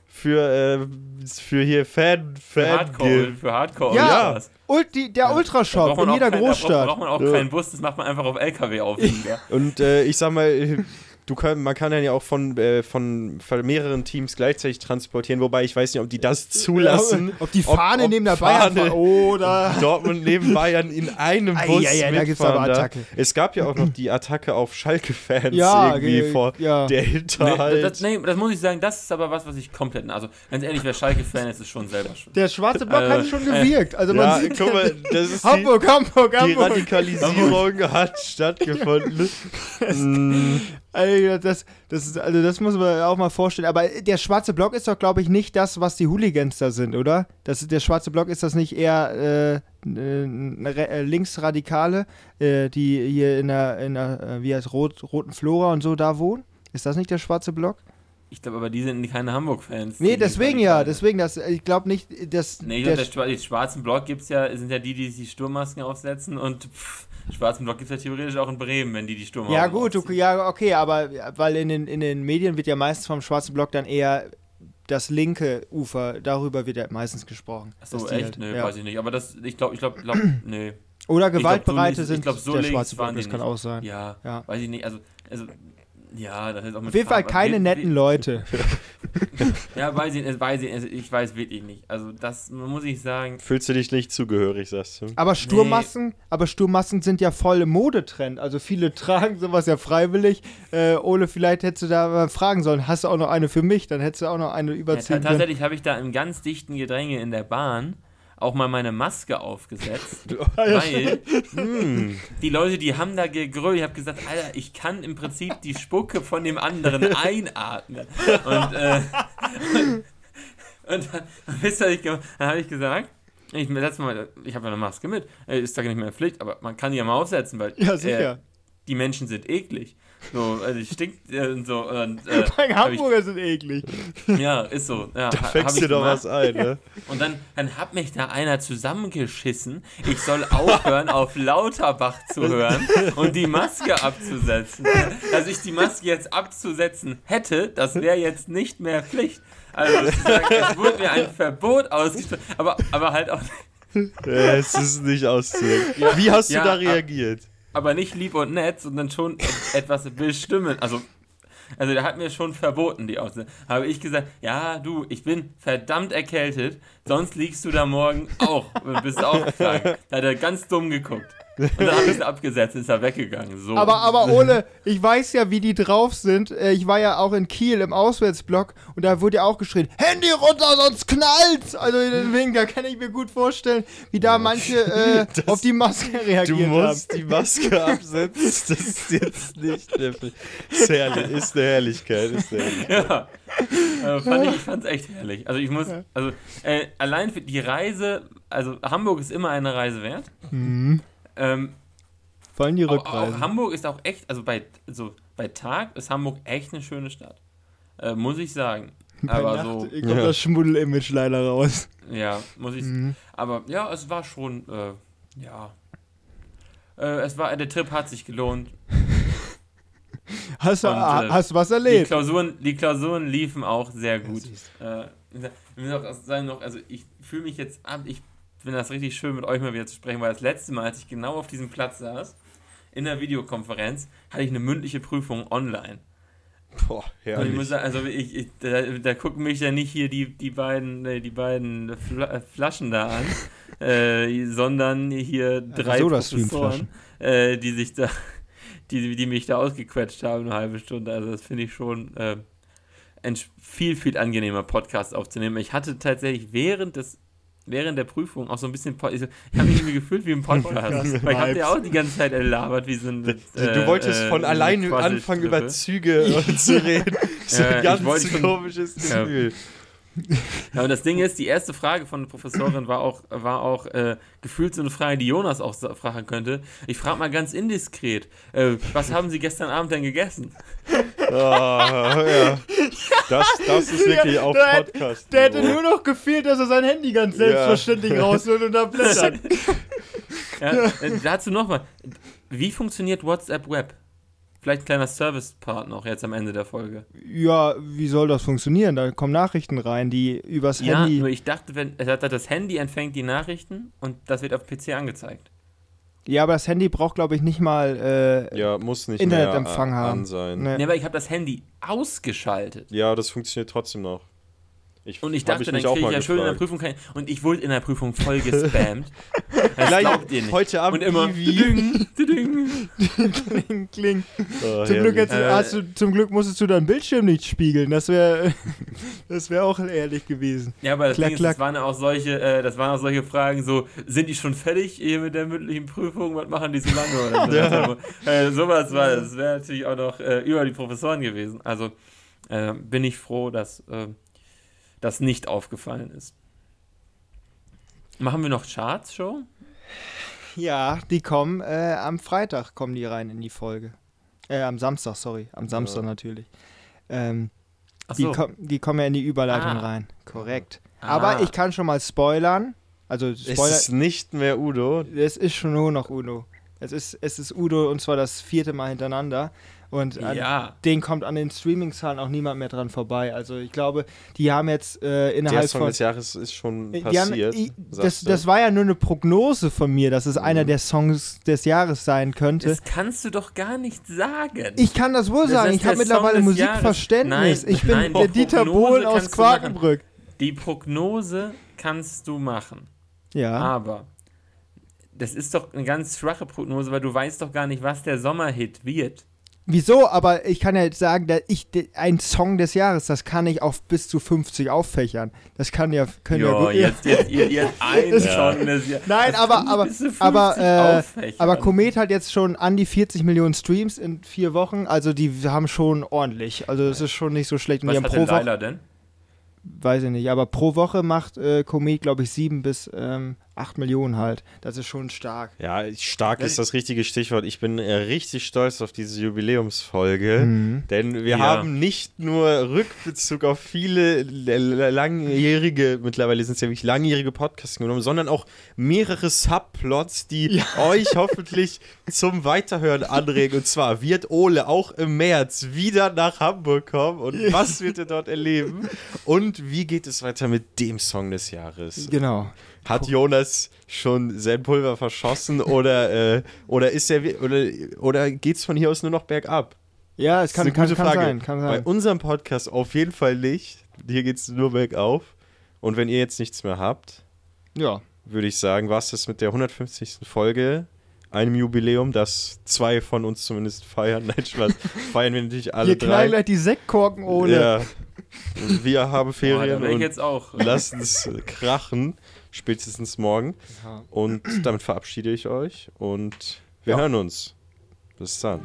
für, äh, für hier Fan, Für Fan Hardcore, für Hardcore Ja, was? Ult, die, der Ultrashop braucht in jeder kein, Da Großstadt. braucht man auch Ja. keinen Bus, das macht man einfach auf LKW auf. [LAUGHS] Und äh, ich sag mal, du kann, man kann dann ja auch von, äh, von, von mehreren Teams gleichzeitig transportieren, wobei ich weiß nicht, ob die das zulassen. [LAUGHS] Ob die Fahne ob neben der Fahne Bayern oder. [LAUGHS] Dortmund neben Bayern in einem Ei, Bus ei, da gibt's mitfahren. Attacke. Es gab ja auch noch die Attacke auf Schalke-Fans Ja, irgendwie ge- vor ja. der Nee, Hinterhalt. das, nee, das muss ich sagen, das ist aber was, was ich komplett. Also, ganz ehrlich, wer Schalke-Fan ist, ist schon selber schuld. Der schwarze Block Äh, hat schon gewirkt. Also man ja, sieht, guck mal, [LAUGHS] das ist die, Hamburg, Hamburg, die Hamburg. Radikalisierung hat stattgefunden. Das, das ist, also das muss man auch mal vorstellen. Aber der schwarze Block ist doch, glaube ich, nicht das, was die Hooligans da sind, oder? Das, der schwarze Block ist das nicht eher äh, äh, äh, Linksradikale, äh, die hier in der, in der äh, wie heißt Rot, Roten Flora und so da wohnen? Ist das nicht der schwarze Block? Ich glaube, aber die sind keine Hamburg-Fans. Nee, deswegen ja, deswegen das. Ich glaube nicht, dass Nee, ich der, glaub, der, die schwarzen Block gibt's ja, sind ja die, die sich Sturmmasken aufsetzen und pff, schwarzen Block gibt es ja theoretisch auch in Bremen, wenn die die Sturmmasken Ja, gut, okay, ja, okay, aber weil in den, in den Medien wird ja meistens vom schwarzen Block dann eher das linke Ufer, darüber wird ja meistens gesprochen. Achso, echt? halt- nee, ja. weiß ich nicht. Aber das, ich glaube, ich glaube, glaub, [CLEARS THROAT] nee. Oder glaub, so Gewaltbereite links- sind ich glaub, so der links schwarze Block, das kann auch sein. Ja, Ja. weiß ich nicht. Also, also Ja, das ist auch mit Auf jeden Fall Farbe. keine We- netten Leute. [LAUGHS] Ja, weiß ich, weiß ich, also ich weiß wirklich nicht. Also das muss ich sagen. Fühlst du dich nicht zugehörig, sagst du? Aber Sturmmassen, aber Sturmmassen sind ja voll im Modetrend. Also viele [LAUGHS] tragen sowas ja freiwillig. Äh, Ole, vielleicht hättest du da mal fragen sollen, hast du auch noch eine für mich? Dann hättest du auch noch eine Ja, überziehen können. tatsächlich habe ich da im ganz dichten Gedränge in der Bahn auch mal meine Maske aufgesetzt, [LAUGHS] Ah, weil Hm. die Leute, die haben da gegrölt. Ich habe gesagt, Alter, ich kann im Prinzip die Spucke von dem anderen [LAUGHS] einatmen. Und, äh, und, und dann, wisst ihr, ich dann habe ich gesagt, ich, Mal, ich habe ja eine Maske mit, äh, ist da nicht mehr Pflicht, aber man kann die ja mal aufsetzen, weil Ja, äh, die Menschen sind eklig. So, also stinkt äh, so. Und, äh, [LAUGHS] Bei hab ich, Hamburger sind eklig. ja, ist so. Ja, Da fängst du doch gemacht. was ein, ne? [LAUGHS] Und dann, dann hat mich da einer zusammengeschissen. Ich soll aufhören, auf Lauterbach zu hören und die Maske abzusetzen. Dass ich die Maske jetzt abzusetzen hätte, das wäre jetzt nicht mehr Pflicht. Also sozusagen, es wurde mir ein Verbot ausgesprochen, aber, aber halt auch, Äh, Es ist nicht auszudenken. Wie hast du Ja, da ab- reagiert? Aber nicht lieb und nett, sondern schon et- etwas bestimmen. Also, also der hat mir schon verboten, die Aussage. Habe ich gesagt, ja, du, ich bin verdammt erkältet, sonst liegst du da morgen auch bist auch krank. Da hat er ganz dumm geguckt. [LAUGHS] Und dann habe ich es abgesetzt, ist er weggegangen. So. Aber, aber Ole, ich weiß ja, wie die drauf sind. Äh, Ich war ja auch in Kiel im Auswärtsblock und da wurde ja auch geschrien, Handy runter, sonst knallt's! Also deswegen, da kann ich mir gut vorstellen, wie da manche [LAUGHS] äh, auf die Maske reagiert Du haben. musst die Maske absetzen. Das ist jetzt nicht der ist, herrlich, ist eine Herrlichkeit. Ist eine Herrlichkeit. ja. Also fand ich ich fand es echt herrlich. Also ich muss, also äh, allein für die Reise, also Hamburg ist immer eine Reise wert. Ähm, Vor allem die Auch, auch Rückreise. Hamburg ist auch echt, also bei, so, bei Tag ist Hamburg echt eine schöne Stadt. Äh, muss ich sagen. Bei Aber Nacht so, kommt Ja. das Schmuddel-Image leider raus. ja, muss ich. Mhm. Aber ja, es war schon, äh, ja. Äh, es war, der Trip hat sich gelohnt. Hast du, Und, äh, hast du was Die erlebt? Klausuren, die Klausuren liefen auch sehr gut. süß. Äh, ich muss auch sagen noch, also ich fühle mich jetzt ab, ich finde das richtig schön, mit euch mal wieder zu sprechen, weil das letzte Mal, als ich genau auf diesem Platz saß, in der Videokonferenz, hatte ich eine mündliche Prüfung online. Boah, Und ich herrlich. muss sagen, also ich, ich, da, da gucken mich ja nicht hier die, die beiden, die beiden Fla äh, Flaschen da an, [LAUGHS] äh, sondern hier drei Sodastream-Flaschen. Professoren, äh, die sich da, [LAUGHS] die, die mich da ausgequetscht haben, eine halbe Stunde. Also das finde ich schon äh, ein viel, viel angenehmer Podcast aufzunehmen. Ich hatte tatsächlich während des Während der Prüfung auch so ein bisschen, Po- ich habe mich irgendwie gefühlt wie ein [LAUGHS] Podcast. Weil ich habe ja auch die ganze Zeit erlabert, wie so ein. Du äh, wolltest äh, von eine alleine anfangen, über. Züge und [LAUGHS] zu reden. So ein ich ganz wollte komisches. Gefühl. Ja, und das Ding ist, die erste Frage von der Professorin war auch, war auch äh, gefühlt so eine Frage, die Jonas auch fragen könnte. Ich frage mal ganz indiskret, äh, was haben Sie gestern Abend denn gegessen? Ah, ja. Das, das ist wirklich Ja, auf der hätte- Podcast. Der hätte nur noch gefehlt, dass er sein Handy ganz Ja. selbstverständlich rausholt und da blättert. Ja, äh, dazu nochmal, wie funktioniert WhatsApp Web? Vielleicht ein kleiner Service-Part noch jetzt am Ende der Folge. ja, wie soll das funktionieren? Da kommen Nachrichten rein, die übers Ja, Handy. nur ich dachte, wenn äh, das Handy empfängt die Nachrichten und das wird auf PC angezeigt. Ja, aber das Handy braucht, glaube ich, nicht mal. Äh, Ja, muss nicht Internetempfang mehr haben. an sein. ne. Nee, aber ich habe das Handy ausgeschaltet. Ja, das funktioniert trotzdem noch. Ich, Und ich dachte, dann mich auch kriege ich ja schön in der. Prüfung kein. Und ich wurde in der Prüfung voll gespammt. [LAUGHS] Das Gleich glaubt ihr nicht. heute Abend Und immer. Ding, ding. kling, kling. Oh, Zum, Glück jetzt, Äh, hast du, zum Glück musstest du deinen Bildschirm nicht spiegeln. Das wäre [LAUGHS] das wär auch ehrlich gewesen. Ja, aber das Klack, Ding ist, klack. das waren auch solche, äh, das waren auch solche Fragen, so, sind die schon fertig hier mit der mündlichen Prüfung? Was machen die so lange? Oder so. [LAUGHS] Ja. äh, sowas war, das wäre natürlich auch noch äh, über die Professoren gewesen. Also äh, bin ich froh, dass äh, das nicht aufgefallen ist. Machen wir noch Charts Show? Ja, die kommen äh, am Freitag kommen die rein in die Folge. Äh, am Samstag, sorry. Am Samstag Ja. natürlich. Ähm, Ach die, so. kom die kommen ja in die Überleitung Ah. rein. Korrekt. Ah. Aber ich kann schon mal spoilern. Also Es Spoiler. ist nicht mehr Udo. Es ist schon nur noch Uno. Es ist, es ist Udo und zwar das vierte Mal hintereinander. Und an Ja. den kommt an den Streaming-Zahlen auch niemand mehr dran vorbei. Also ich glaube, die haben jetzt äh, Der innerhalb Song von. des Jahres ist schon Äh, haben, passiert. i- das, das war ja nur eine Prognose von mir, dass es einer Mhm. der Songs des Jahres sein könnte. Das kannst du doch gar nicht sagen. Ich kann das wohl Das sagen, ich habe der mittlerweile. Musikverständnis. Nein, ich bin nein, der die Dieter Bohlen aus. Quakenbrück. Die Prognose kannst du machen. Ja. Aber das ist doch eine ganz schwache Prognose, weil du weißt doch gar nicht, was der Sommerhit wird. Wieso? Aber ich kann ja jetzt sagen, dass ich ein Song des Jahres, das kann ich auf bis zu 50 auffächern. Das kann ja können ja, Jo, gut- jetzt, jetzt, jetzt, jetzt ein Das- Song des Jahres. Nein, Das aber aber bis zu 50 aber äh, aber Komet hat jetzt schon an die 40 Millionen Streams in vier Wochen, also die haben schon ordentlich. Also es ist schon nicht so schlecht. Und die Was haben hat pro denn Laila denn? weiß ich nicht, aber pro Woche macht äh, Komet, glaube ich, sieben bis ähm, acht Millionen halt. Das ist schon stark. Ja, stark Ja, ist das richtige Stichwort. Ich bin äh, richtig stolz auf diese Jubiläumsfolge, Mhm. denn wir Ja. haben nicht nur Rückbezug auf viele langjährige, mittlerweile sind es ja wirklich langjährige Podcasts genommen, sondern auch mehrere Subplots, die [LAUGHS] euch hoffentlich zum Weiterhören anregen. Und zwar wird Ole auch im März wieder nach Hamburg kommen und was wird er dort erleben? Und wie geht es weiter mit dem Song des Jahres? Genau. Hat Jonas schon sein Pulver verschossen oder, äh, oder ist er oder, oder geht es von hier aus nur noch bergab? Ja, es kann, kann, gute kann Frage. sein. Kann Bei sein. unserem Podcast auf jeden Fall nicht. Hier geht es nur bergauf. Und wenn ihr jetzt nichts mehr habt, Ja. würde ich sagen, war es das mit der 150. Folge, einem Jubiläum, das zwei von uns zumindest feiern. [LAUGHS] Nein, Spaß. feiern wir natürlich alle Wir knallen drei. gleich die Sektkorken ohne. Ja. Und wir haben Boah, Ferien ich und jetzt auch. lassen es krachen, spätestens morgen. Und damit verabschiede ich euch und wir Ja. hören uns. Bis dann.